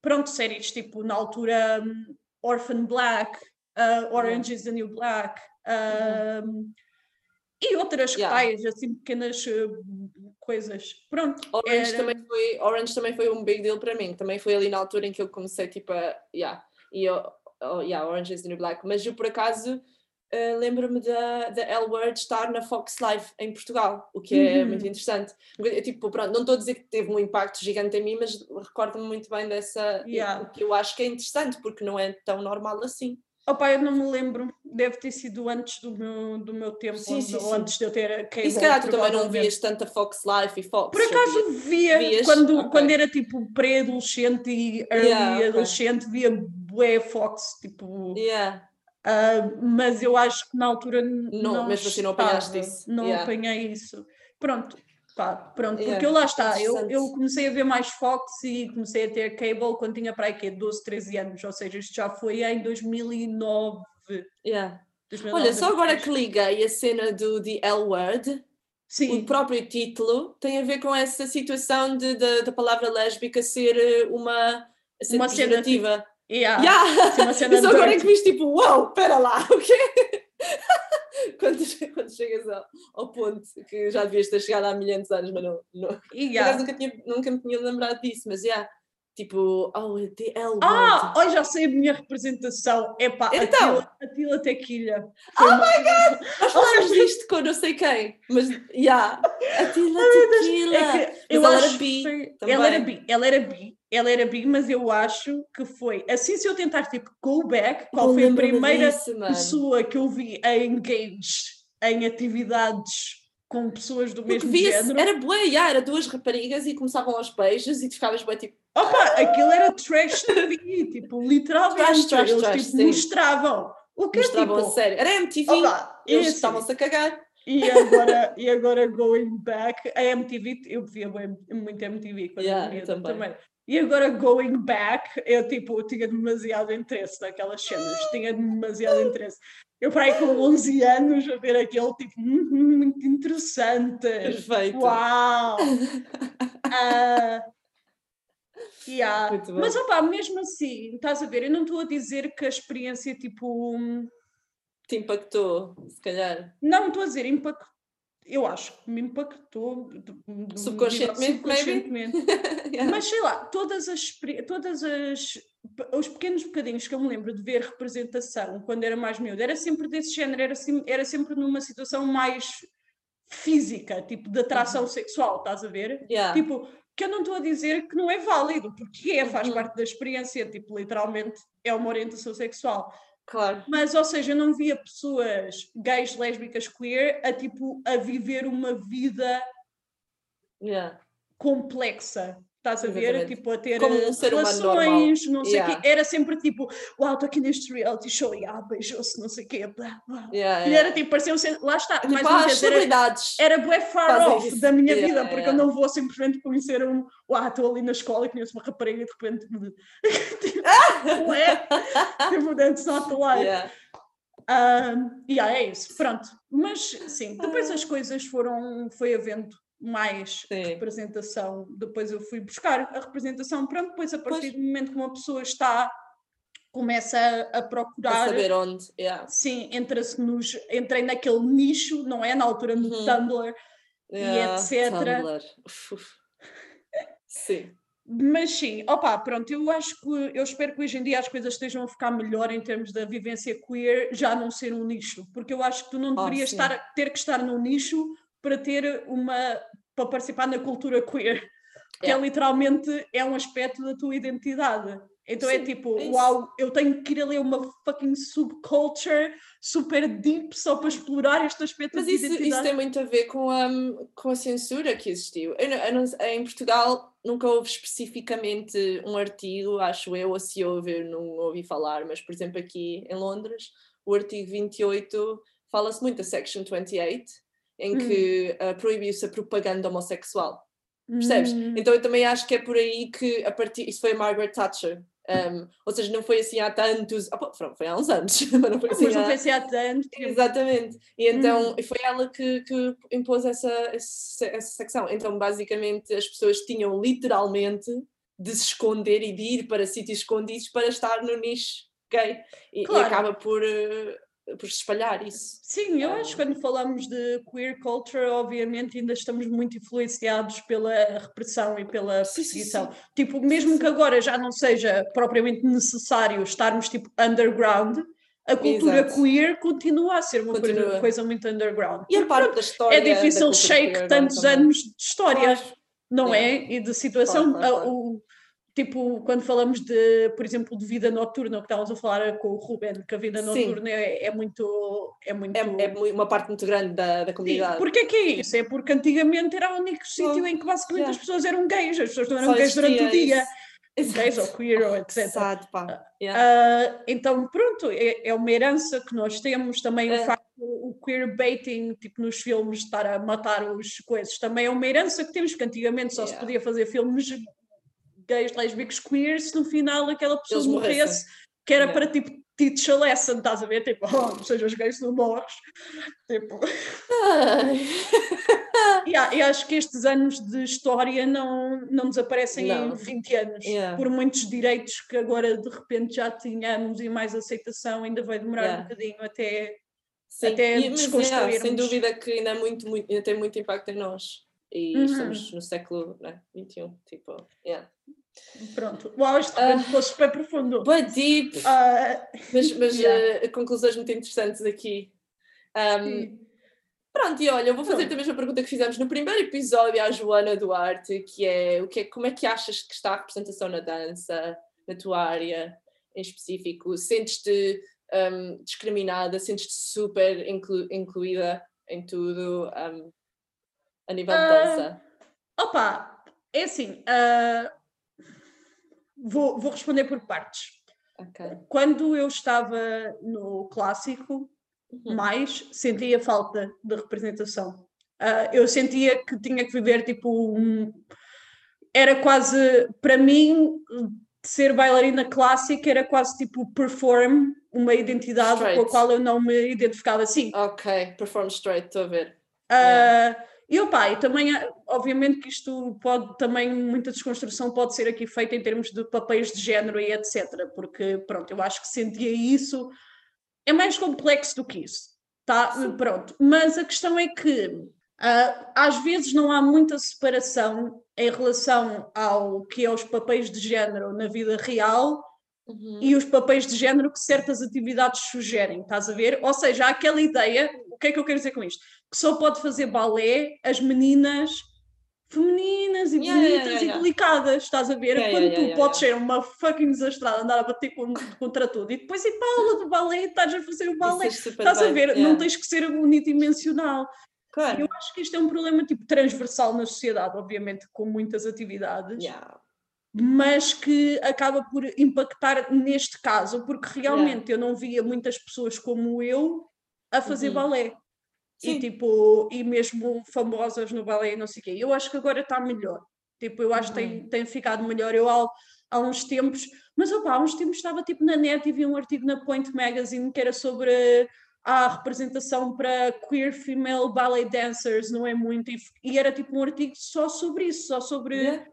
A: pronto, séries tipo na altura um, Orphan Black, uh, Orange is the New Black, um, e outras
B: Uhum. Yeah.
A: tais, assim pequenas uh, coisas. Pronto,
B: Orange,
A: era-
B: também foi, Orange também foi um big deal para mim. Também foi ali na altura em que eu comecei tipo a. Yeah, e eu, oh, yeah, Orange is the New Black. Mas eu por acaso eh, lembro-me da, da L Word estar na Fox Live em Portugal, o que é
A: Uhum.
B: muito interessante. Eu, tipo, pronto, não estou a dizer que teve um impacto gigante em mim, mas recordo-me muito bem dessa.
A: Yeah.
B: O que eu acho que é interessante, porque não é tão normal assim.
A: Opa, eu não me lembro, deve ter sido antes do meu, do meu tempo,
B: Sim,
A: ou-
B: sim,
A: ou
B: sim.
A: antes de eu ter cable.
B: E se calhar tu também não vias tanta Fox Live e Fox.
A: Por acaso
B: vias?
A: via,
B: Vias?
A: quando,
B: Ok.
A: quando era tipo pré-adolescente e early
B: Yeah,
A: adolescente, via bué Fox, tipo,
B: Yeah.
A: Ah, mas eu acho que na altura
B: Não,
A: não
B: mesmo assim não apanhaste isso.
A: Não
B: Yeah.
A: apanhei isso. Pronto, pá, pronto,
B: Yeah,
A: porque eu lá está, eu, eu comecei a ver mais Fox e comecei a ter cable quando tinha para aí quê, 12, 13 anos, ou seja, isto já foi em 2009.
B: Yeah.
A: 2009,
B: Olha, só agora
A: 2010.
B: que liguei a cena do The L Word,
A: Sim,
B: o próprio título tem a ver com essa situação de, da palavra lésbica ser eh, uma, ser
A: Uma cena. Yeah.
B: Yeah.
A: Sim, uma cena
B: agora é que viste tipo, uau, espera lá, <laughs> o quê? quando, quando chegas ao, ao ponto que já devias ter chegado há milhares de anos, mas não. não.
A: Yeah.
B: nunca, tinha, nunca me tinha lembrado disso, mas yeah, tipo, oh, the L
A: Ah,
B: word.
A: olha, já sei a minha representação. Epá,
B: Então.
A: a Tila Tequilha.
B: Oh my god! Nós falámos disto com não sei quem, mas yeah, a Tila Tequila.
A: É que eu
B: ela era
A: acho
B: bi
A: foi-
B: também.
A: ela era bi, ela era bi, ela era bi, mas eu acho que foi assim se eu tentar tipo go back, qual
B: Eu
A: foi a primeira
B: disso,
A: pessoa que eu vi a engage em atividades com pessoas do
B: Porque
A: mesmo género?
B: era bué, yeah, era duas raparigas e começavam aos beijos e tu ficavas bué tipo,
A: Opa, aquilo era trash TV, tipo, literalmente,
B: Trash, trash,
A: eles
B: trash,
A: tipo,
B: sim.
A: mostravam. O que é
B: mostravam
A: tipo,
B: a sério. Era MTV,
A: opa,
B: eles
A: esse-
B: estavam-se a cagar.
A: E agora, e agora going back, a MTV, eu via muito MTV quando
B: Yeah, eu
A: miúda
B: também.
A: E agora going back, eu tipo, tinha demasiado interesse naquelas cenas, tinha demasiado interesse. Eu para aí com 11 anos a ver aquele tipo, "Hum, hum, muito interessante.
B: Perfeito.
A: Uau! <laughs> Ah, yeah. Mas opá, mesmo assim, estás a ver, eu não estou a dizer que a experiência tipo.
B: Te impactou, se calhar.
A: Não estou a dizer impactou. Eu acho que me impactou
B: Subconscientemente,
A: subconscientemente. <laughs>
B: Yeah.
A: Mas sei lá, todas as, todas as os pequenos bocadinhos que eu me lembro de ver representação quando era mais miúda, era sempre desse género, era, era sempre numa situação mais física, tipo de atração sexual, estás a ver?
B: Yeah.
A: Tipo, que eu não estou a dizer que não é válido, porque é, faz
B: Uhum.
A: parte da experiência, tipo, literalmente é uma orientação sexual.
B: Claro.
A: Mas, ou seja, eu não via pessoas gays, lésbicas, queer a tipo a viver uma vida
B: Yeah.
A: complexa. Estás a ver? Tipo, a ter
B: Como um ser
A: relações, não sei o
B: Yeah.
A: quê. Era sempre tipo, uau, estou aqui neste reality show e ah, beijou-se, não sei o quê. Blá, blá.
B: Yeah,
A: E era tipo, parecia um ser- lá está,
B: Tipo,
A: mais
B: ah,
A: uma vez, era, era bué far off
B: isso.
A: da minha vida, porque eu não vou simplesmente conhecer um, uau, estou ali na escola e conheço uma rapariga e de repente, <laughs> tipo, ué, <laughs> tipo, the life.
B: Yeah.
A: Um, e yeah, é isso, pronto. Mas sim, depois as coisas foram, foi havendo mais
B: Sim.
A: representação. Depois eu fui buscar a representação, pronto, depois a partir
B: Pois.
A: do momento que uma pessoa está, começa a, a procurar.
B: saber onde. Yeah.
A: Sim, entra-se nos, entrei naquele nicho, não é? Na altura no
B: Uhum.
A: Tumblr,
B: Yeah.
A: etc.
B: Tumblr. Sim.
A: Mas sim, opa, pronto, eu acho que eu espero que hoje em dia as coisas estejam a ficar melhor em termos da vivência queer, já não ser um nicho, porque eu acho que tu não
B: Oh,
A: deverias
B: sim.
A: estar, ter que estar num nicho para ter uma para participar na cultura queer, que é
B: Yeah.
A: literalmente é um aspecto da tua identidade. Então é
B: Sim,
A: tipo,
B: é
A: uau, eu tenho que ir a ler uma fucking subculture super deep só para explorar este aspecto
B: Mas isso, isso tem muito a ver com a, com a censura que existiu. Eu eu em Portugal nunca houve especificamente um artigo, acho eu, ou se houve, eu não ouvi falar, mas por exemplo aqui em Londres, o artigo 28 fala-se muito da Section 28, em
A: Hum.
B: que uh, proibiu-se a propaganda homossexual. Percebes?
A: Hum,
B: Então eu também acho que é por aí que a partir. Isso foi a Margaret Thatcher. um, ou seja, não foi assim há tantos. pronto, foi há uns anos, <laughs> mas não foi assim
A: mas não
B: há,
A: pensei há tanto tempo.
B: Exatamente. E então
A: Hum.
B: foi ela que, que impôs essa, essa, essa secção. Então, basicamente, as pessoas tinham literalmente de se esconder e de ir para sítios escondidos para estar no nicho gay. E, e
A: Claro.
B: acaba por, eh, por espalhar isso.
A: Sim, eu
B: Ah.
A: acho que quando falamos de queer culture, obviamente ainda estamos muito influenciados pela repressão e pela
B: Sim, sim,
A: perseguição. Tipo, mesmo que agora já não seja propriamente necessário estarmos tipo underground, a cultura
B: Exato.
A: queer continua a ser uma coisa, coisa muito underground.
B: E a
A: Porque,
B: parte da história.
A: é difícil shake tantos
B: também.
A: anos de história,
B: Claro.
A: não
B: Yeah.
A: é? E de situação.
B: Claro, claro,
A: ah, o- tipo, quando falamos de, por exemplo, de vida noturna, o que estávamos a falar com o Ruben, que a vida
B: Sim.
A: noturna é, é muito. É muito
B: É, é uma parte muito grande da, da
A: Sim,
B: comunidade.
A: porque é que é isso? É porque antigamente era o único sítio em que basicamente
B: yeah.
A: as pessoas eram gays, as pessoas não eram
B: Só
A: gays durante o dia,
B: isso.
A: gays ou queer ou etc.
B: Sad, pá. Yeah.
A: Ah, então, pronto, é, é uma herança que nós temos também o
B: É.
A: facto o queerbaiting, tipo nos filmes, estar a matar os coisas, também é uma herança que temos, porque antigamente só se
B: Yeah.
A: podia fazer filmes gays, lésbicos, queer, se no final aquela pessoa
B: Eles
A: morresse,
B: morressem.
A: que era
B: Yeah.
A: para tipo teach a lesson, estás a ver? Tipo, <laughs> oh, sejas gay se não morres. Tipo. yeah, e acho que estes anos de história não, não desaparecem não. em 20 anos. Yeah. Por muitos direitos que agora de repente já tínhamos e mais aceitação, ainda vai demorar yeah. um bocadinho até, Sim. até
B: e, desconstruirmos. Yeah, sem dúvida que ainda, é muito, muito, ainda tem muito impacto em nós. E uhum. estamos no século né, 21, tipo, yeah.
A: Pronto, uau, isto uh, ficou super profundo.
B: But deep. Uh, mas mas <laughs> yeah. uh, conclusões muito interessantes aqui. Um, pronto, e olha, eu vou fazer a mesma pergunta que fizemos no primeiro episódio à Joana Duarte, que é, o que é como é que achas que está a representação na dança, na tua área em específico? Sentes-te um, discriminada, sentes-te super inclu incluída em tudo um, a nível de dança?
A: Opa, é assim, uh, Vou, vou responder por partes. Okay. Quando eu estava no clássico, uhum. mais sentia falta de representação. Uh, eu sentia que tinha que viver tipo um... era quase para mim ser bailarina clássica era quase tipo perform uma identidade straight. com a qual eu não me identificava assim.
B: Ok, perform straight, estou a ver.
A: Uh, yeah. E opa, e também, obviamente que isto pode também, muita desconstrução pode ser aqui feita em termos de papéis de género e etc. Porque, pronto, eu acho que sentia isso, é mais complexo do que isso, tá? Sim. Pronto. Mas a questão é que uh, às vezes não há muita separação em relação ao que é os papéis de género na vida real Uhum. e os papéis de género que certas atividades sugerem, estás a ver? Ou seja, há aquela ideia, o que é que eu quero dizer com isto? que só pode fazer balé as meninas femininas e yeah, bonitas yeah, yeah, e delicadas, estás a ver? Quando tu podes ser uma fucking desastrada, andar a bater contra tudo e depois ir para aula de balé estás a fazer o balé, estás a ver? Não tens que ser unidimensional. Claro. Eu acho que isto é um problema tipo transversal na sociedade, obviamente, com muitas atividades. Mas que acaba por impactar neste caso, porque realmente eu não via muitas pessoas como eu a fazer uhum. balé. Sim. E tipo, e mesmo famosas no balé não sei o quê. Eu acho que agora está melhor. Tipo, eu acho que tem, uhum. tem ficado melhor. Eu há, há uns tempos, mas opa, há uns tempos estava tipo na net e vi um artigo na Point Magazine que era sobre a representação para queer female ballet dancers, não é muito? E, e era tipo um artigo só sobre isso, só sobre yeah.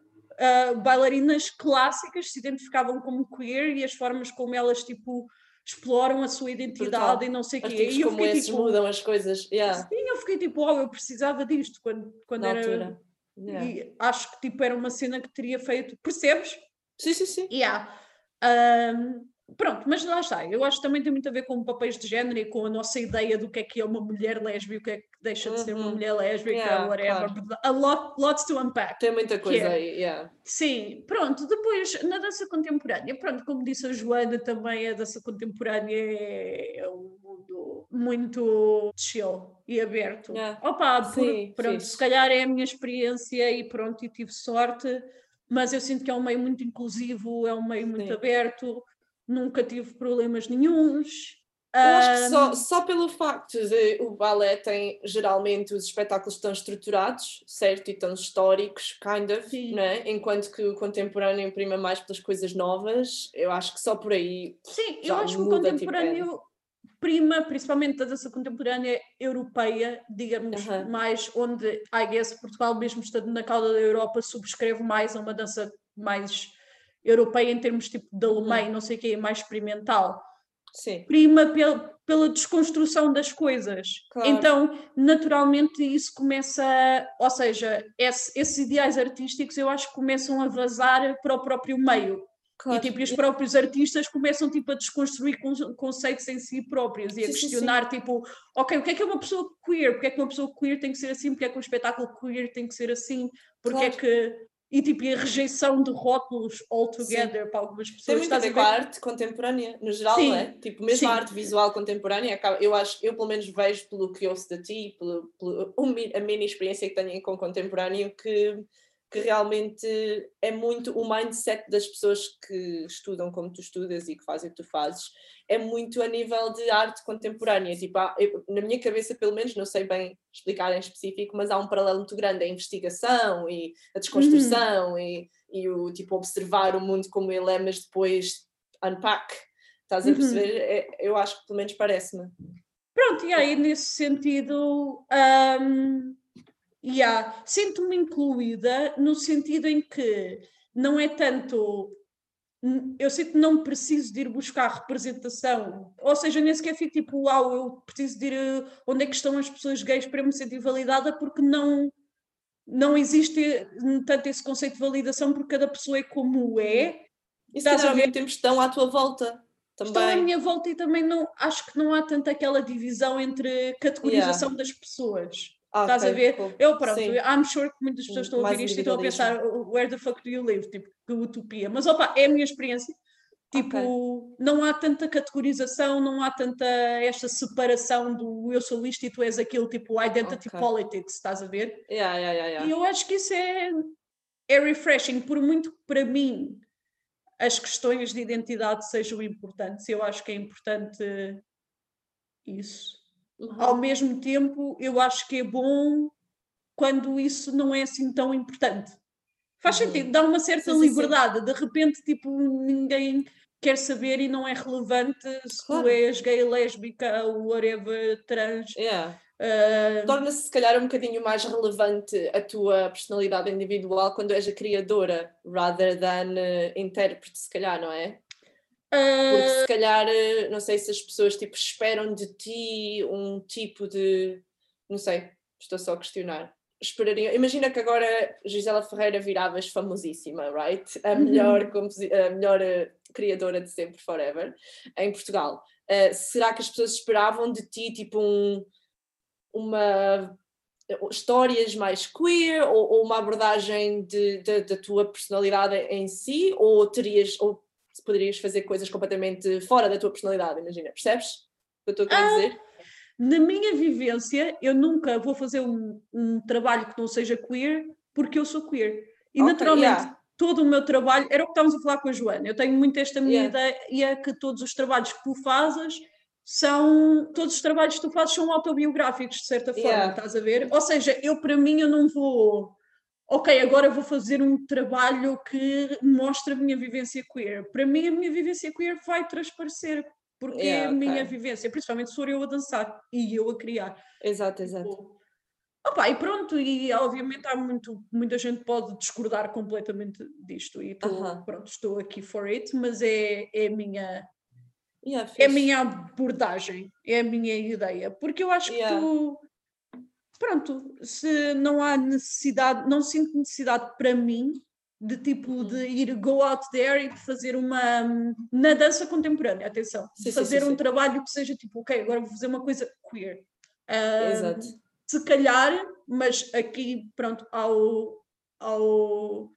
A: uh, bailarinas clássicas se identificavam como queer e as formas como elas tipo exploram a sua identidade e não sei o quê.
B: E eu como fiquei, tipo, mudam as coisas. Yeah.
A: Sim, eu fiquei tipo, oh, eu precisava disto quando, quando Na era. Altura. Yeah. E acho que tipo, era uma cena que teria feito. Percebes?
B: Sim, sim, sim.
A: Yeah. Um, Pronto, mas lá está. Eu acho que também tem muito a ver com papéis de género e com a nossa ideia do que é que é uma mulher lésbica, o que é que deixa de ser uma uhum. mulher lésbica, yeah, whatever. Claro. A lot, lots to unpack.
B: Tem muita coisa é, aí, yeah.
A: Sim, pronto. Depois, na dança contemporânea, pronto, como disse a Joana, também a dança contemporânea é um mundo muito chill e aberto. Yeah. Opa, por, sim, pronto, sim. se calhar é a minha experiência e pronto, e tive sorte, mas eu sinto que é um meio muito inclusivo, é um meio muito sim. aberto nunca tive problemas nenhums.
B: Eu acho que só, só pelo facto de o balé tem geralmente os espetáculos estão estruturados, certo? E estão históricos, kind of, né? enquanto que o contemporâneo imprima mais pelas coisas novas, eu acho que só por aí.
A: Sim, eu acho que o tipo, contemporâneo tipo, prima, principalmente da dança contemporânea europeia, digamos, uh -huh. mais onde, I guess, Portugal, mesmo estando na cauda da Europa, subscreve mais a uma dança mais europeia em termos tipo de alemão, uhum. não sei o que, mais experimental.
B: Sim.
A: Prima pela, pela desconstrução das coisas. Claro. Então, naturalmente, isso começa, ou seja, esse, esses ideais artísticos eu acho que começam a vazar para o próprio meio. Claro. E, tipo, e os próprios artistas começam tipo, a desconstruir conceitos em si próprios e a sim, questionar, sim, sim. tipo, ok, o que é que é uma pessoa queer? Porque é que uma pessoa queer tem que ser assim? Porque é que um espetáculo queer tem que ser assim? Porque claro. é que e tipo, a rejeição de rótulos all together para algumas pessoas.
B: Tem muito a ver com a arte contemporânea, no geral, Sim. não é? Tipo, mesmo Sim. a arte visual contemporânea, eu acho, eu pelo menos vejo pelo que ouço de ti, pelo, pelo, a mini experiência que tenho com contemporâneo, que que realmente é muito o mindset das pessoas que estudam como tu estudas e que fazem o que tu fazes, é muito a nível de arte contemporânea. Tipo, há, eu, na minha cabeça, pelo menos, não sei bem explicar em específico, mas há um paralelo muito grande a investigação e a desconstrução uhum. e, e o tipo observar o mundo como ele é, mas depois unpack Estás a
A: Uhum.
B: perceber? É- eu acho que pelo menos parece-me.
A: Pronto, e aí nesse sentido, hum, yeah, sinto-me incluída no sentido em que não é tanto. Eu sinto que não preciso de ir buscar representação, ou seja, nem sequer fico tipo, uau, eu preciso de ir eh, onde é que estão as pessoas gays para eu me sentir validada, porque não, não existe tanto esse conceito de validação, porque cada pessoa é como é,
B: E se
A: Estás
B: calhar
A: a
B: ao mesmo tempo estão à tua volta
A: estão à
B: também.
A: minha volta e também não acho que não há tanto aquela divisão entre categorização das pessoas.
B: Ah,
A: Estás
B: ok,
A: a ver?
B: cool.
A: Eu, pronto,
B: Sim.
A: I'm sure que muitas pessoas estão a ouvir isto e estão a pensar where the fuck do you live? Tipo, que utopia. Mas opa, é a minha experiência. Tipo, não há tanta categorização, não há tanta esta separação do eu sou isto e tu és aquilo, tipo identity
B: Ok.
A: politics, estás a ver?
B: Yeah, yeah, yeah.
A: E eu acho que isso é, é refreshing, por muito que para mim as questões de identidade sejam importantes, eu acho que é importante isso.
B: Uhum.
A: Ao mesmo tempo, eu acho que é bom quando isso não é assim tão importante. Faz
B: Uhum.
A: sentido, dá uma certa
B: Sim, sim, sim.
A: liberdade. De repente, tipo, ninguém quer saber e não é relevante se
B: Claro.
A: tu és gay, lésbica, whatever, trans.
B: Yeah.
A: ah,
B: Torna-se se calhar um bocadinho mais relevante a tua personalidade individual quando és a criadora, rather than eh, intérprete, se calhar, não é? Porque
A: ah,
B: se calhar, eh, não sei se as pessoas tipo, esperam de ti um tipo de. Não sei, estou só a questionar. Esperariam. Imagina que agora Gisela Ferreira viravas famosíssima, right? A
A: Uhum.
B: melhor, composi- a melhor eh, criadora de sempre, forever, em Portugal. Eh, será que as pessoas esperavam de ti tipo um, uma histórias mais queer ou, ou uma abordagem da tua personalidade em si ou terias ou poderias fazer coisas completamente fora da tua personalidade, imagina, percebes o que eu estou a querer
A: Ah,
B: dizer?
A: na minha vivência, eu nunca vou fazer um, um trabalho que não seja queer porque eu sou queer. E
B: Ok,
A: naturalmente,
B: yeah.
A: todo o meu trabalho, era o que estávamos a falar com a Joana, eu tenho muito esta minha
B: Yeah.
A: ideia que todos os trabalhos que tu fazes são, todos os trabalhos que tu fazes são autobiográficos, de certa forma,
B: Yeah.
A: estás a ver? Ou seja, eu para mim, eu não vou ok, agora vou fazer um trabalho que mostra a minha vivência queer. Para mim, a minha vivência queer vai transparecer, porque é
B: Yeah,
A: a minha vivência, principalmente se for eu a dançar e eu a criar.
B: Exato, exato.
A: Opa, e pronto, e obviamente há muito, muita gente pode discordar completamente disto, e tô,
B: Aham.
A: pronto, estou aqui for it, mas é, é a minha
B: Yeah,
A: é a minha abordagem, é a minha ideia, porque eu acho
B: Yeah.
A: que tu, pronto, se não há necessidade, não sinto necessidade para mim de tipo
B: Uhum.
A: de ir go out there e de fazer uma na dança contemporânea, atenção,
B: Sim,
A: de
B: sim,
A: fazer
B: sim,
A: um trabalho que seja tipo, ok, agora vou fazer uma coisa queer. Ah,
B: Exato.
A: se calhar, mas aqui, pronto, ao, ao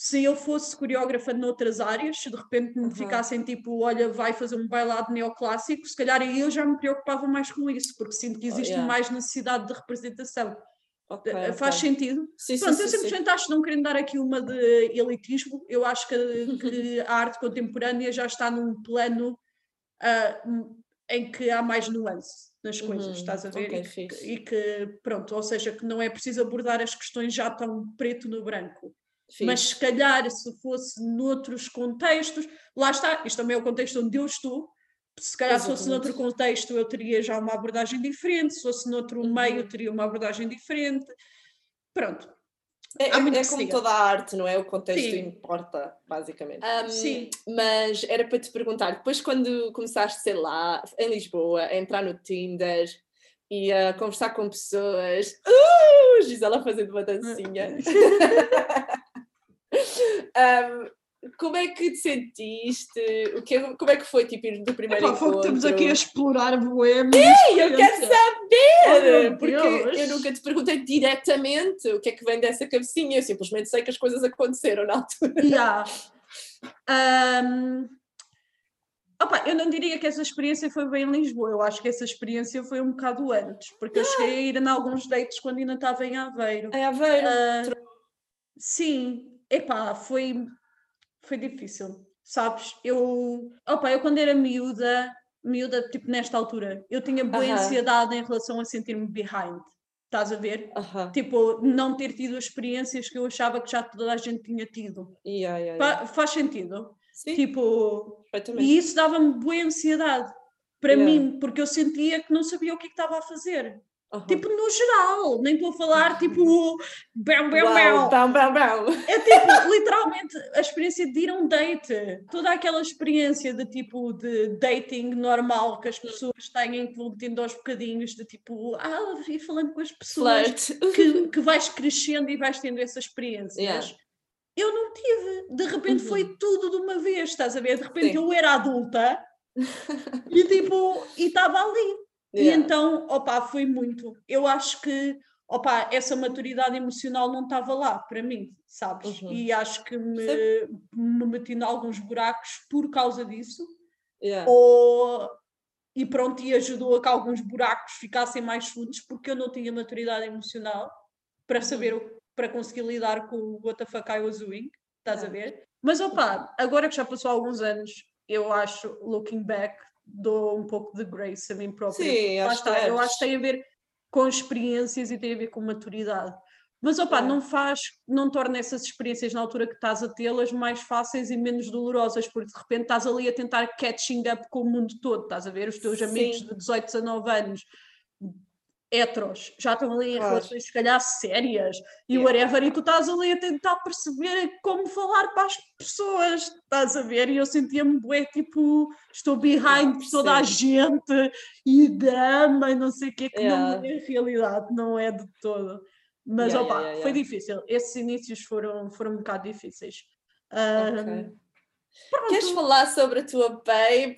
A: se eu fosse coreógrafa noutras áreas, se de repente me
B: Aham.
A: ficassem tipo, olha, vai fazer um bailado neoclássico, se calhar aí eu já me preocupava mais com isso, porque sinto que existe
B: Oh, yeah.
A: mais necessidade de representação.
B: Ok,
A: Eh, Faz
B: ok.
A: sentido?
B: Sim, sim,
A: Pronto,
B: sim,
A: eu
B: sim.
A: simplesmente acho, não querendo dar aqui uma de elitismo, eu acho que, que a arte contemporânea já está num plano ah, em que há mais nuance nas coisas,
B: Uhum,
A: estás a ver?
B: ok,
A: e, que, e que, pronto, ou seja, que não é preciso abordar as questões já tão preto no branco. Mas
B: Fixe.
A: se calhar, se fosse noutros contextos, lá está, isto também é o contexto onde eu estou. Se calhar, se fosse noutro contexto, eu teria já uma abordagem diferente, se fosse noutro
B: Uhum.
A: meio, eu teria uma abordagem diferente. Pronto,
B: É, é- é como toda a arte, não é? O contexto
A: Sim.
B: importa, basicamente. Ahm,
A: Sim.
B: Mas era para te perguntar, depois quando começaste, sei lá, em Lisboa, a entrar no Tinder e a conversar com pessoas, uh, Gisela fazendo uma dancinha. <laughs> Ahm, como é que te sentiste? O que, é- como é que foi tipo, do primeiro
A: Epá,
B: encontro?
A: estamos aqui a explorar boêmio.
B: Ei, eu quero saber!
A: Oh,
B: porque
A: Deus.
B: eu nunca te perguntei diretamente o que é que vem dessa cabecinha, eu simplesmente sei que as coisas aconteceram na altura.
A: Yeah. Ahm, opa, eu não diria que essa experiência foi bem em Lisboa, eu acho que essa experiência foi um bocado antes, porque eu cheguei a ir em alguns dates quando ainda estava em Aveiro.
B: É Aveiro.
A: Ah, sim, epá, foi, foi difícil, sabes? Eu, opa, eu quando era miúda, miúda, tipo nesta altura, eu tinha boa
B: Aham.
A: ansiedade em relação a sentir-me behind, estás a ver?
B: Aham.
A: Tipo, não ter tido as experiências que eu achava que já toda a gente tinha tido.
B: Yeah, yeah,
A: Fa-
B: yeah.
A: faz sentido?
B: Sim,
A: Tipo, e isso dava-me boa ansiedade para mim, porque eu sentia que não sabia o que é que estava a fazer.
B: Aham.
A: Tipo, no geral, nem estou a falar tipo, bam, bam, bam. É tipo, literalmente, a experiência de ir a um date. Toda aquela experiência de tipo, de dating normal que as pessoas têm, que vão tendo aos bocadinhos, de tipo, ah, ir falando com as pessoas,
B: Flirt.
A: que, que vais crescendo e vais tendo essas experiências.
B: Yeah.
A: Eu não tive, de repente
B: Uhum.
A: foi tudo de uma vez, estás a ver? De repente
B: Sim.
A: eu era adulta <laughs> e tipo, e estava ali. E
B: Yeah.
A: então, opá, foi muito. Eu acho que, opá, essa maturidade emocional não estava lá para mim, sabes?
B: Uhum.
A: E acho que me, me meti em alguns buracos por causa disso.
B: Yeah.
A: Ou, e pronto, e ajudou a que alguns buracos ficassem mais fundos porque eu não tinha maturidade emocional para saber, o- para conseguir lidar com o what the fuck I was doing, estás a
B: Ah.
A: ver? Mas opá, agora que já passou alguns anos, eu acho, looking back, dou um pouco de grace a mim própria.
B: Sim, acho que
A: está, eu acho que tem a ver com experiências e tem a ver com maturidade. Mas opá,
B: É.
A: não faz, não torna essas experiências na altura que estás a tê-las mais fáceis e menos dolorosas, porque de repente estás ali a tentar catching up com o mundo todo, estás a ver? Os teus amigos
B: Sim.
A: de 18, 19 anos, heteros, já estão ali em
B: Claro.
A: relações se calhar sérias e
B: Yeah.
A: whatever, e tu estás ali a tentar perceber como falar para as pessoas, estás a ver? E eu sentia-me bué, tipo, estou behind toda a gente e dama e não sei o que, que não
B: Yeah.
A: é a realidade, não é de todo. Mas
B: Yeah,
A: opa,
B: yeah, yeah,
A: foi
B: yeah.
A: difícil. Esses inícios foram, foram um bocado difíceis. Ah,
B: Ok. Queres falar sobre a tua babe?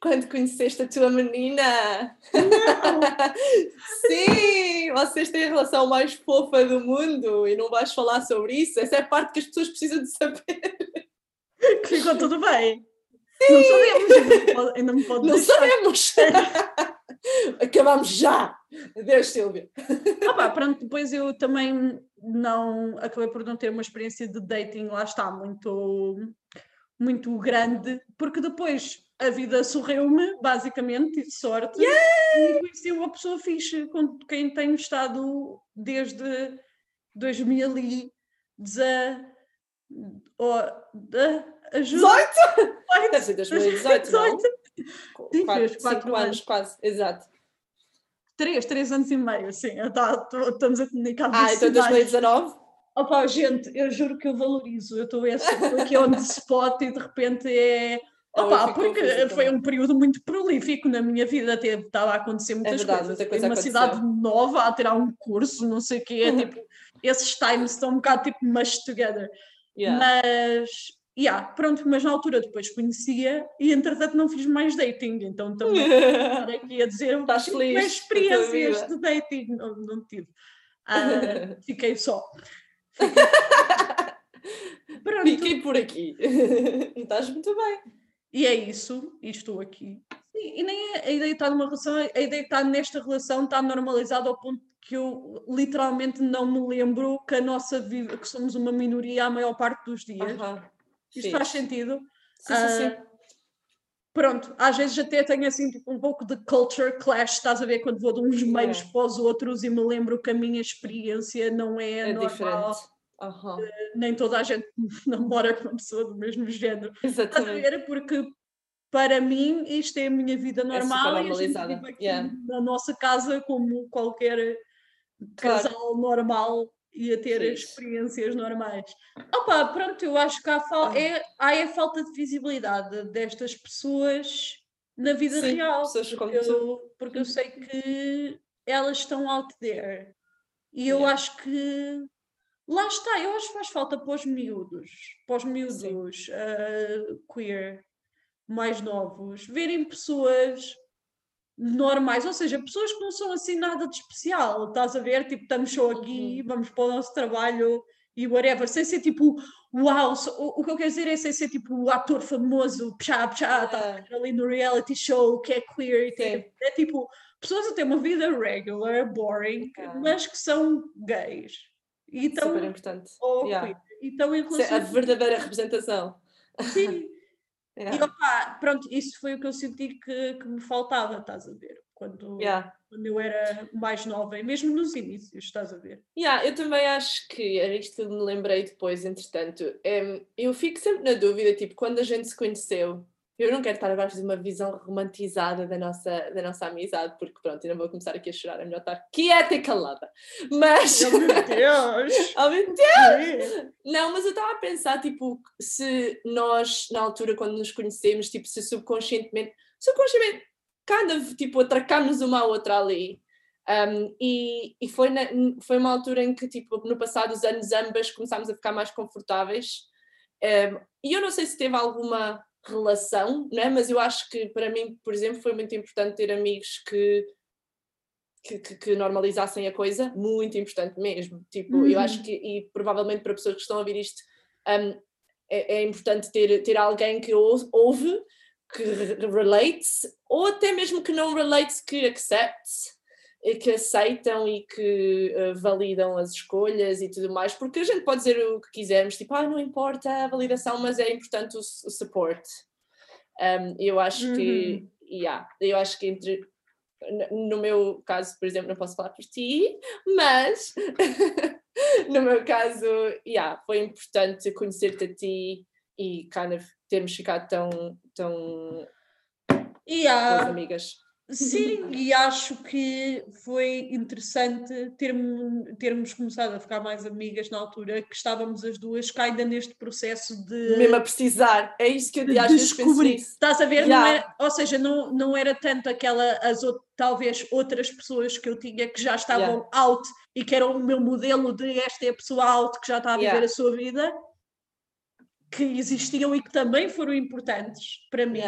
B: Quando conheceste a tua menina? <laughs> Sim! Vocês têm a relação mais fofa do mundo e não vais falar sobre isso. Essa é a parte que as pessoas precisam de saber.
A: que ficou tudo bem. Não sabemos, ainda me pode, ainda me pode
B: Não
A: deixar.
B: sabemos! <laughs> Acabamos já! Adeus, Silvia.
A: Ah pá, pronto, depois eu também não acabei por não ter uma experiência de dating, lá está, muito, muito grande, porque depois a vida sorreu-me, basicamente, tive sorte, e conheci uma pessoa fixe, com quem tenho estado desde 2010. Oh, da- ajuda.
B: 18? Deve ser 2018, não?
A: 18. Sim,
B: Quatro-
A: anos.
B: quase. Exato.
A: Três, três anos e meio, sim, tá- estamos a comunicar
B: Ah, então
A: velocidade.
B: 2019?
A: Opa, gente, eu juro que eu valorizo. Eu estou aqui on the spot e de repente é. Opa, porque foi
B: também.
A: um período muito prolífico na minha vida, até estava a acontecer muitas
B: verdade,
A: coisas.
B: muita coisa
A: uma
B: aconteceu. Uhum.
A: cidade nova a tirar um curso, não sei o quê, <laughs> tipo, esses times estão um bocado tipo mashed together.
B: Yeah.
A: Mas, yeah, pronto, mas na altura depois conhecia e entretanto não fiz mais dating, então também <laughs> estar aqui a dizer
B: Estás feliz
A: experiências de dating, não, não tive. Ah, <laughs> fiquei só. Pronto,
B: Fiquei por aqui. E <laughs> estás muito bem.
A: e é isso, e estou aqui. E, e nem é a ideia de estar numa relação, a ideia de estar nesta relação está normalizada ao ponto que eu literalmente não me lembro que a nossa vida, que somos uma minoria a maior parte dos dias.
B: Aham.
A: Isto faz sentido.
B: Sim, sim, sim.
A: Pronto, às vezes até tenho assim tipo, um pouco de culture clash, estás a ver quando vou de uns meios
B: Yeah.
A: para os outros e me lembro que a minha experiência não é,
B: É
A: normal,
B: diferente. Aham.
A: nem toda a gente <laughs> namora com uma pessoa do mesmo género. Estás a
B: Exatamente.
A: ver? Porque para mim isto é a minha vida normal e a gente vive aqui
B: yeah.
A: na nossa casa como qualquer
B: Claro.
A: casal normal e a ter
B: Fixe.
A: experiências normais. Opa, pronto, eu acho que há, fal-
B: Ah.
A: é, há é falta de visibilidade destas pessoas na vida
B: Sim,
A: real. porque eu, porque eu sei que elas estão out there. E eu
B: Yeah.
A: acho que lá está, eu acho que faz falta para os miúdos, para os miúdos ah, queer mais novos, verem pessoas normais, ou seja, pessoas que não são assim nada de especial, estás a ver? Tipo, estamos só aqui,
B: Uhum.
A: vamos para o nosso trabalho e whatever, sem ser tipo, uau, o, o que eu quero dizer é sem ser tipo o ator famoso, pchá, pchá, tá
B: Yeah.
A: ali no reality show, que é queer, e tem- é tipo, pessoas a ter uma vida regular, boring, mas que são gays. E estão,
B: Super importante.
A: ou
B: Yeah.
A: queer, e estão em
B: é a verdadeira representação.
A: Sim. <laughs> E
B: Yeah.
A: opá, pronto, isso foi o que eu senti que, que me faltava, estás a ver? quando,
B: Yeah.
A: quando eu era mais nova, e mesmo nos inícios, estás a ver?
B: Yeah, eu também acho que era isto que me lembrei depois, entretanto. Em, eu fico sempre na dúvida, tipo, quando a gente se conheceu, eu não quero estar agora a fazer uma visão romantizada da nossa, da nossa amizade, porque pronto, ainda vou começar aqui a chorar, é melhor estar quieta e calada. Mas.
A: Oh meu <laughs> Deus!
B: Oh, meu
A: Quê?
B: Não, mas eu estava a pensar, tipo, se nós, na altura, quando nos conhecemos, tipo, se subconscientemente, subconscientemente, kind of, tipo, atracámos uma à outra ali. Um, e e foi, na- foi uma altura em que, tipo, no passado dos anos, ambas começámos a ficar mais confortáveis. Um, e eu não sei se teve alguma relação, né? mas eu acho que, para mim, por exemplo, foi muito importante ter amigos que que, que- que normalizassem a coisa, muito importante mesmo. Tipo, eu
A: Uhum.
B: acho que, e provavelmente para pessoas que estão a ouvir isto, um, é, é importante ter, ter alguém que ou- ouve, que re- relates, ou até mesmo que não relates, que accepte, e que aceitam e que eh, validam as escolhas e tudo mais, porque a gente pode dizer o que quisermos, tipo, ah, não importa a validação, mas é importante o, o support. Um, eu acho que, yeah, eu acho que entre no meu caso, por exemplo, não posso falar por ti, mas <laughs> no meu caso, yeah, foi importante conhecer-te a ti e kind of termos ficado tão, tão
A: E
B: boas amigas.
A: Sim, <laughs> e acho que foi interessante termos, termos começado a ficar mais amigas na altura que estávamos as duas ainda neste processo de.
B: Mesmo a precisar, é isso que eu
A: de
B: às vezes penso
A: descobrir.
B: nisso.
A: Estás a ver? Não
B: Yeah.
A: era- ou seja, não, não era tanto aquela, as talvez outras pessoas que eu tinha que já estavam out e que eram o meu modelo de esta é a pessoa out que já está a viver
B: Yeah.
A: a sua vida, que existiam e que também foram importantes para mim.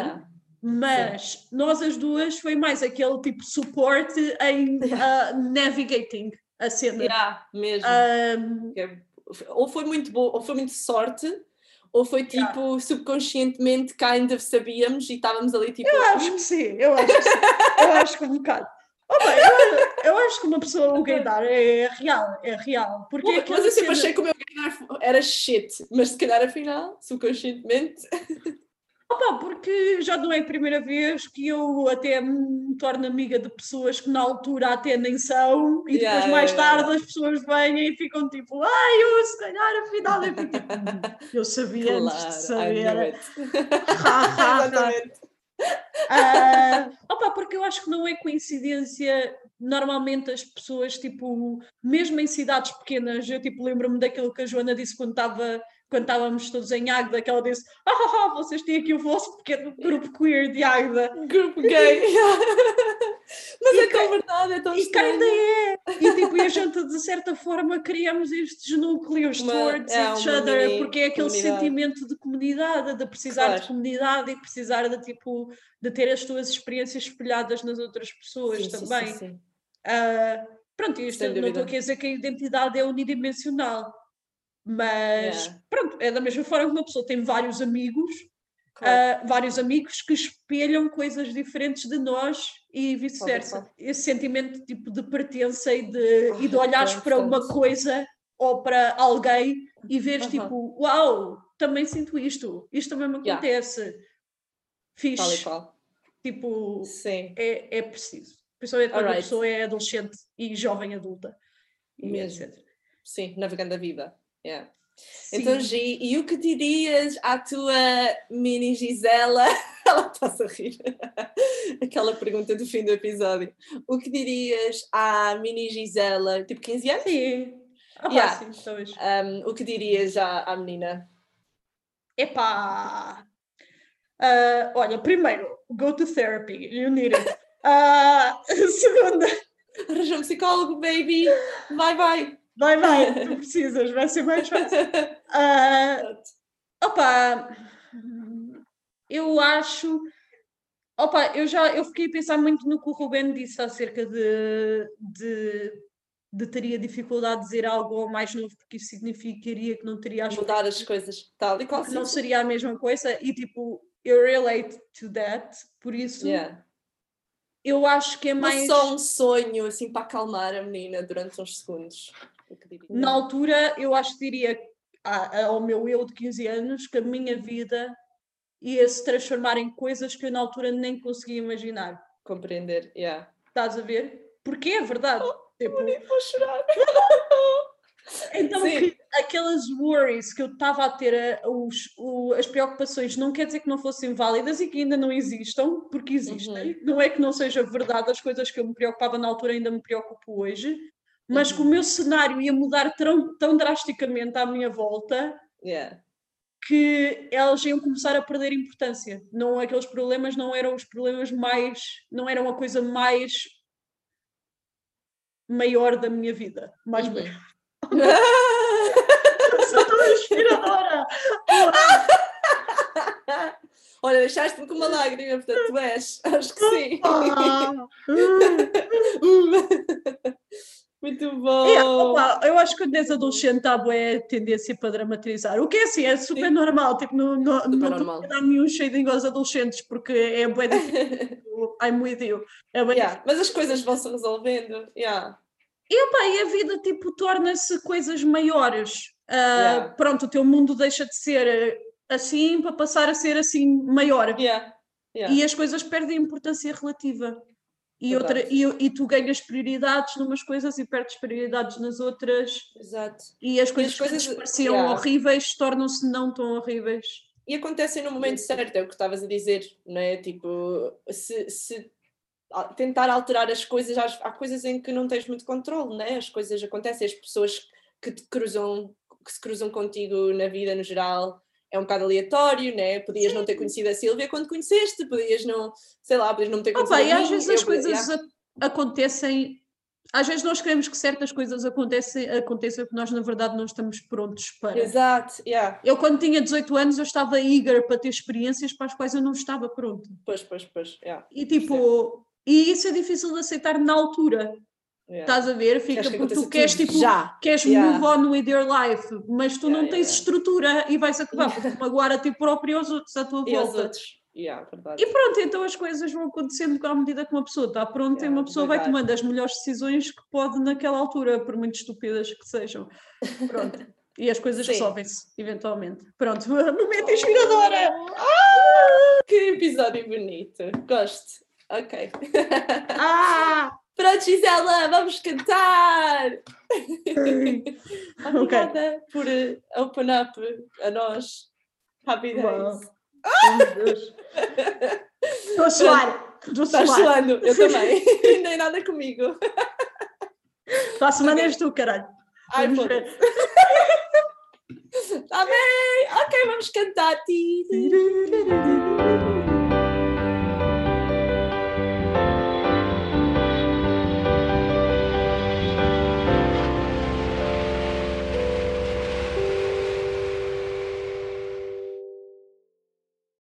B: Yeah.
A: Mas nós as duas foi mais aquele tipo de suporte em <laughs> ah, navigating a cena.
B: Yeah, mesmo. Que é- Ou foi muito boa, ou foi muito sorte, ou foi
A: Yeah.
B: tipo subconscientemente kind of sabíamos e estávamos ali tipo.
A: Eu acho que sim, eu acho que sim. Eu acho que um bocado. Oh, bem, eu, eu acho que uma pessoa o gaydar é real, é real. Porque é
B: Mas
A: aquela
B: eu sempre
A: cena-
B: achei que o meu gaydar era shit, mas se calhar afinal, subconscientemente. <laughs>
A: Opa, porque já não é a primeira vez que eu até me torno amiga de pessoas que na altura até nem são, e depois
B: Yeah,
A: mais
B: yeah, yeah.
A: tarde as pessoas vêm e ficam tipo, ai, eu se calhar afinal eu fico tipo, "Hum, eu sabia antes de
B: Claro, I knew
A: saber. <laughs>
B: Exatamente.
A: Ah, opa, porque eu acho que não é coincidência. Normalmente as pessoas, tipo, mesmo em cidades pequenas, eu tipo lembro-me daquilo que a Joana disse quando estava quando estávamos todos em Águeda, que ela disse: ah, ah, ah, vocês têm aqui o vosso pequeno grupo queer de Águeda.
B: Grupo gay. <laughs> Mas
A: E
B: é tão verdade, é tão
A: E
B: estranho.
A: ainda é! E tipo, e a gente de certa forma criamos estes núcleos
B: Uma-
A: towards
B: é,
A: each other,
B: mini
A: porque é aquele
B: comunidade.
A: sentimento de comunidade, de precisar de
B: Claro.
A: comunidade e precisar de tipo de ter as tuas experiências espelhadas nas outras pessoas
B: Sim, sim, sim,
A: também.
B: sim.
A: Ah, pronto, isto não estou aqui a dizer que a identidade é unidimensional, mas
B: Yeah.
A: pronto, é da mesma forma que uma pessoa tem vários amigos,
B: Claro.
A: ah, vários amigos que espelham coisas diferentes de nós e vice-versa. Esse sentimento tipo de pertença e de, e de olhares para uma coisa ou para alguém e veres tipo, uau, também sinto isto, isto também me
B: Yeah.
A: acontece.
B: Tal e
A: Fixe,
B: qual.
A: tipo,
B: Sim.
A: é, é preciso. Principalmente quando a
B: Alright.
A: pessoa é adolescente e jovem adulta. E
B: Mesmo.
A: etc.
B: Sim, navegando a vida. Yeah. Então, Gi, e o que dirias à tua mini Gisela? <laughs> Ela está-se a rir. <laughs> Aquela pergunta do fim do episódio. O que dirias à mini Gisela, tipo 15 anos?
A: Sim. Ah,
B: Yeah.
A: sim, talvez.
B: Um, o que dirias à, à menina?
A: Epá! Ah, olha, primeiro, go to therapy, you need it. Ah, <laughs> segunda,
B: Arranja um psicólogo, baby! Vai, vai!
A: Vai, vai, tu precisas, vai ser mais fácil. Ah, opa, eu acho. Opa, eu já eu fiquei a pensar muito no que o Ruben disse acerca de, de, de teria dificuldade de dizer algo ao mais novo, porque isso significaria que não teria as
B: Mudar as coisas, tal e qual.
A: não seria a mesma coisa e tipo, eu relate to that, por isso
B: Yeah.
A: eu acho que é
B: Mas
A: mais
B: só um sonho, assim, para acalmar a menina durante uns segundos.
A: Na altura eu acho que diria ao meu eu de 15 anos que a minha vida ia se transformar em coisas que eu na altura nem conseguia imaginar.
B: Compreender, yeah.
A: estás a ver? Porque é verdade. Tipo,
B: Vou chorar. <laughs>
A: então, que- aquelas worries que eu estava a ter, a- os, o- as preocupações, não quer dizer que não fossem válidas e que ainda não existam, porque existem. Não é que não seja verdade, as coisas que eu me preocupava na altura ainda me preocupo hoje, mas que o meu cenário ia mudar tão, tão drasticamente à minha volta
B: Yeah.
A: que elas iam começar a perder importância. Não aqueles problemas não eram os problemas mais, não eram a coisa mais maior da minha vida, mais bem. Sou tão inspiradora.
B: Olha, deixaste-me com uma lágrima, portanto tu és. Acho que sim. <laughs> <laughs> Muito bom.
A: É, opa, eu acho que quando és adolescente há boa tendência para dramatizar. O que é assim, é super
B: Sim.
A: normal. Tipo, não, não, não estou
B: normal.
A: dar nenhum shading aos adolescentes porque é <laughs> difícil. I'm with you. É
B: Yeah, Mas as coisas vão se resolvendo. Yeah.
A: E, opa, e a vida tipo torna-se coisas maiores. Ah,
B: Yeah.
A: Pronto, o teu mundo deixa de ser assim para passar a ser assim maior.
B: Yeah.
A: E as coisas perdem importância relativa. E, outra, e, e tu ganhas prioridades numas coisas e perdes prioridades nas outras.
B: Exato.
A: E as coisas,
B: coisas-
A: que antes pareciam
B: yeah.
A: horríveis tornam-se não tão horríveis.
B: E acontecem no momento certo, é o que estavas a dizer, não é? Tipo, se, se tentar alterar as coisas, há, coisas em que não tens muito controle, não é? As coisas acontecem, as pessoas que te cruzam, que se cruzam contigo na vida no geral, é um bocado aleatório, né? Podias não ter conhecido a Sílvia quando conheceste, podias não, sei lá, podias não ter conhecido
A: Opa,
B: a
A: e às vezes as coisas a- acontecem. Às vezes nós queremos que certas coisas acontecem, aconteçam que nós na verdade não estamos prontos para.
B: Exato, yeah.
A: Eu, quando tinha 18 anos, eu estava eager para ter experiências para as quais eu não estava pronta.
B: Pois, pois, pois, yeah.
A: E tipo, e isso é difícil de aceitar na altura.
B: Yeah.
A: Estás a ver? Fica
B: Queres
A: porque tu queres tipo,
B: já.
A: queres
B: Yeah.
A: move on with your life, mas tu
B: Yeah,
A: não tens estrutura e vais acabar por te magoar a ti próprio e aos outros à tua
B: E
A: volta.
B: outros. Verdade.
A: E pronto, então as coisas vão acontecendo à medida que uma pessoa está pronta e uma pessoa vai
B: devagar.
A: tomando as melhores decisões que pode naquela altura, por muito estúpidas que sejam. Pronto. E as coisas <laughs> resolvem-se, eventualmente. Pronto, <laughs> momento inspiradora!
B: Que episódio bonito. Gosto. Ok. <laughs>
A: Ah!
B: Pronto, Gisela, vamos cantar! Obrigada por eh, open up a nós. Happy days.
A: Oh, meu Deus. Estou a suar. Estou a suar.
B: eu também. <laughs> Nem nada comigo.
A: Para a semana és tu, caralho.
B: Ai,
A: Vamos ver.
B: Está <laughs> bem! Ok, vamos cantar.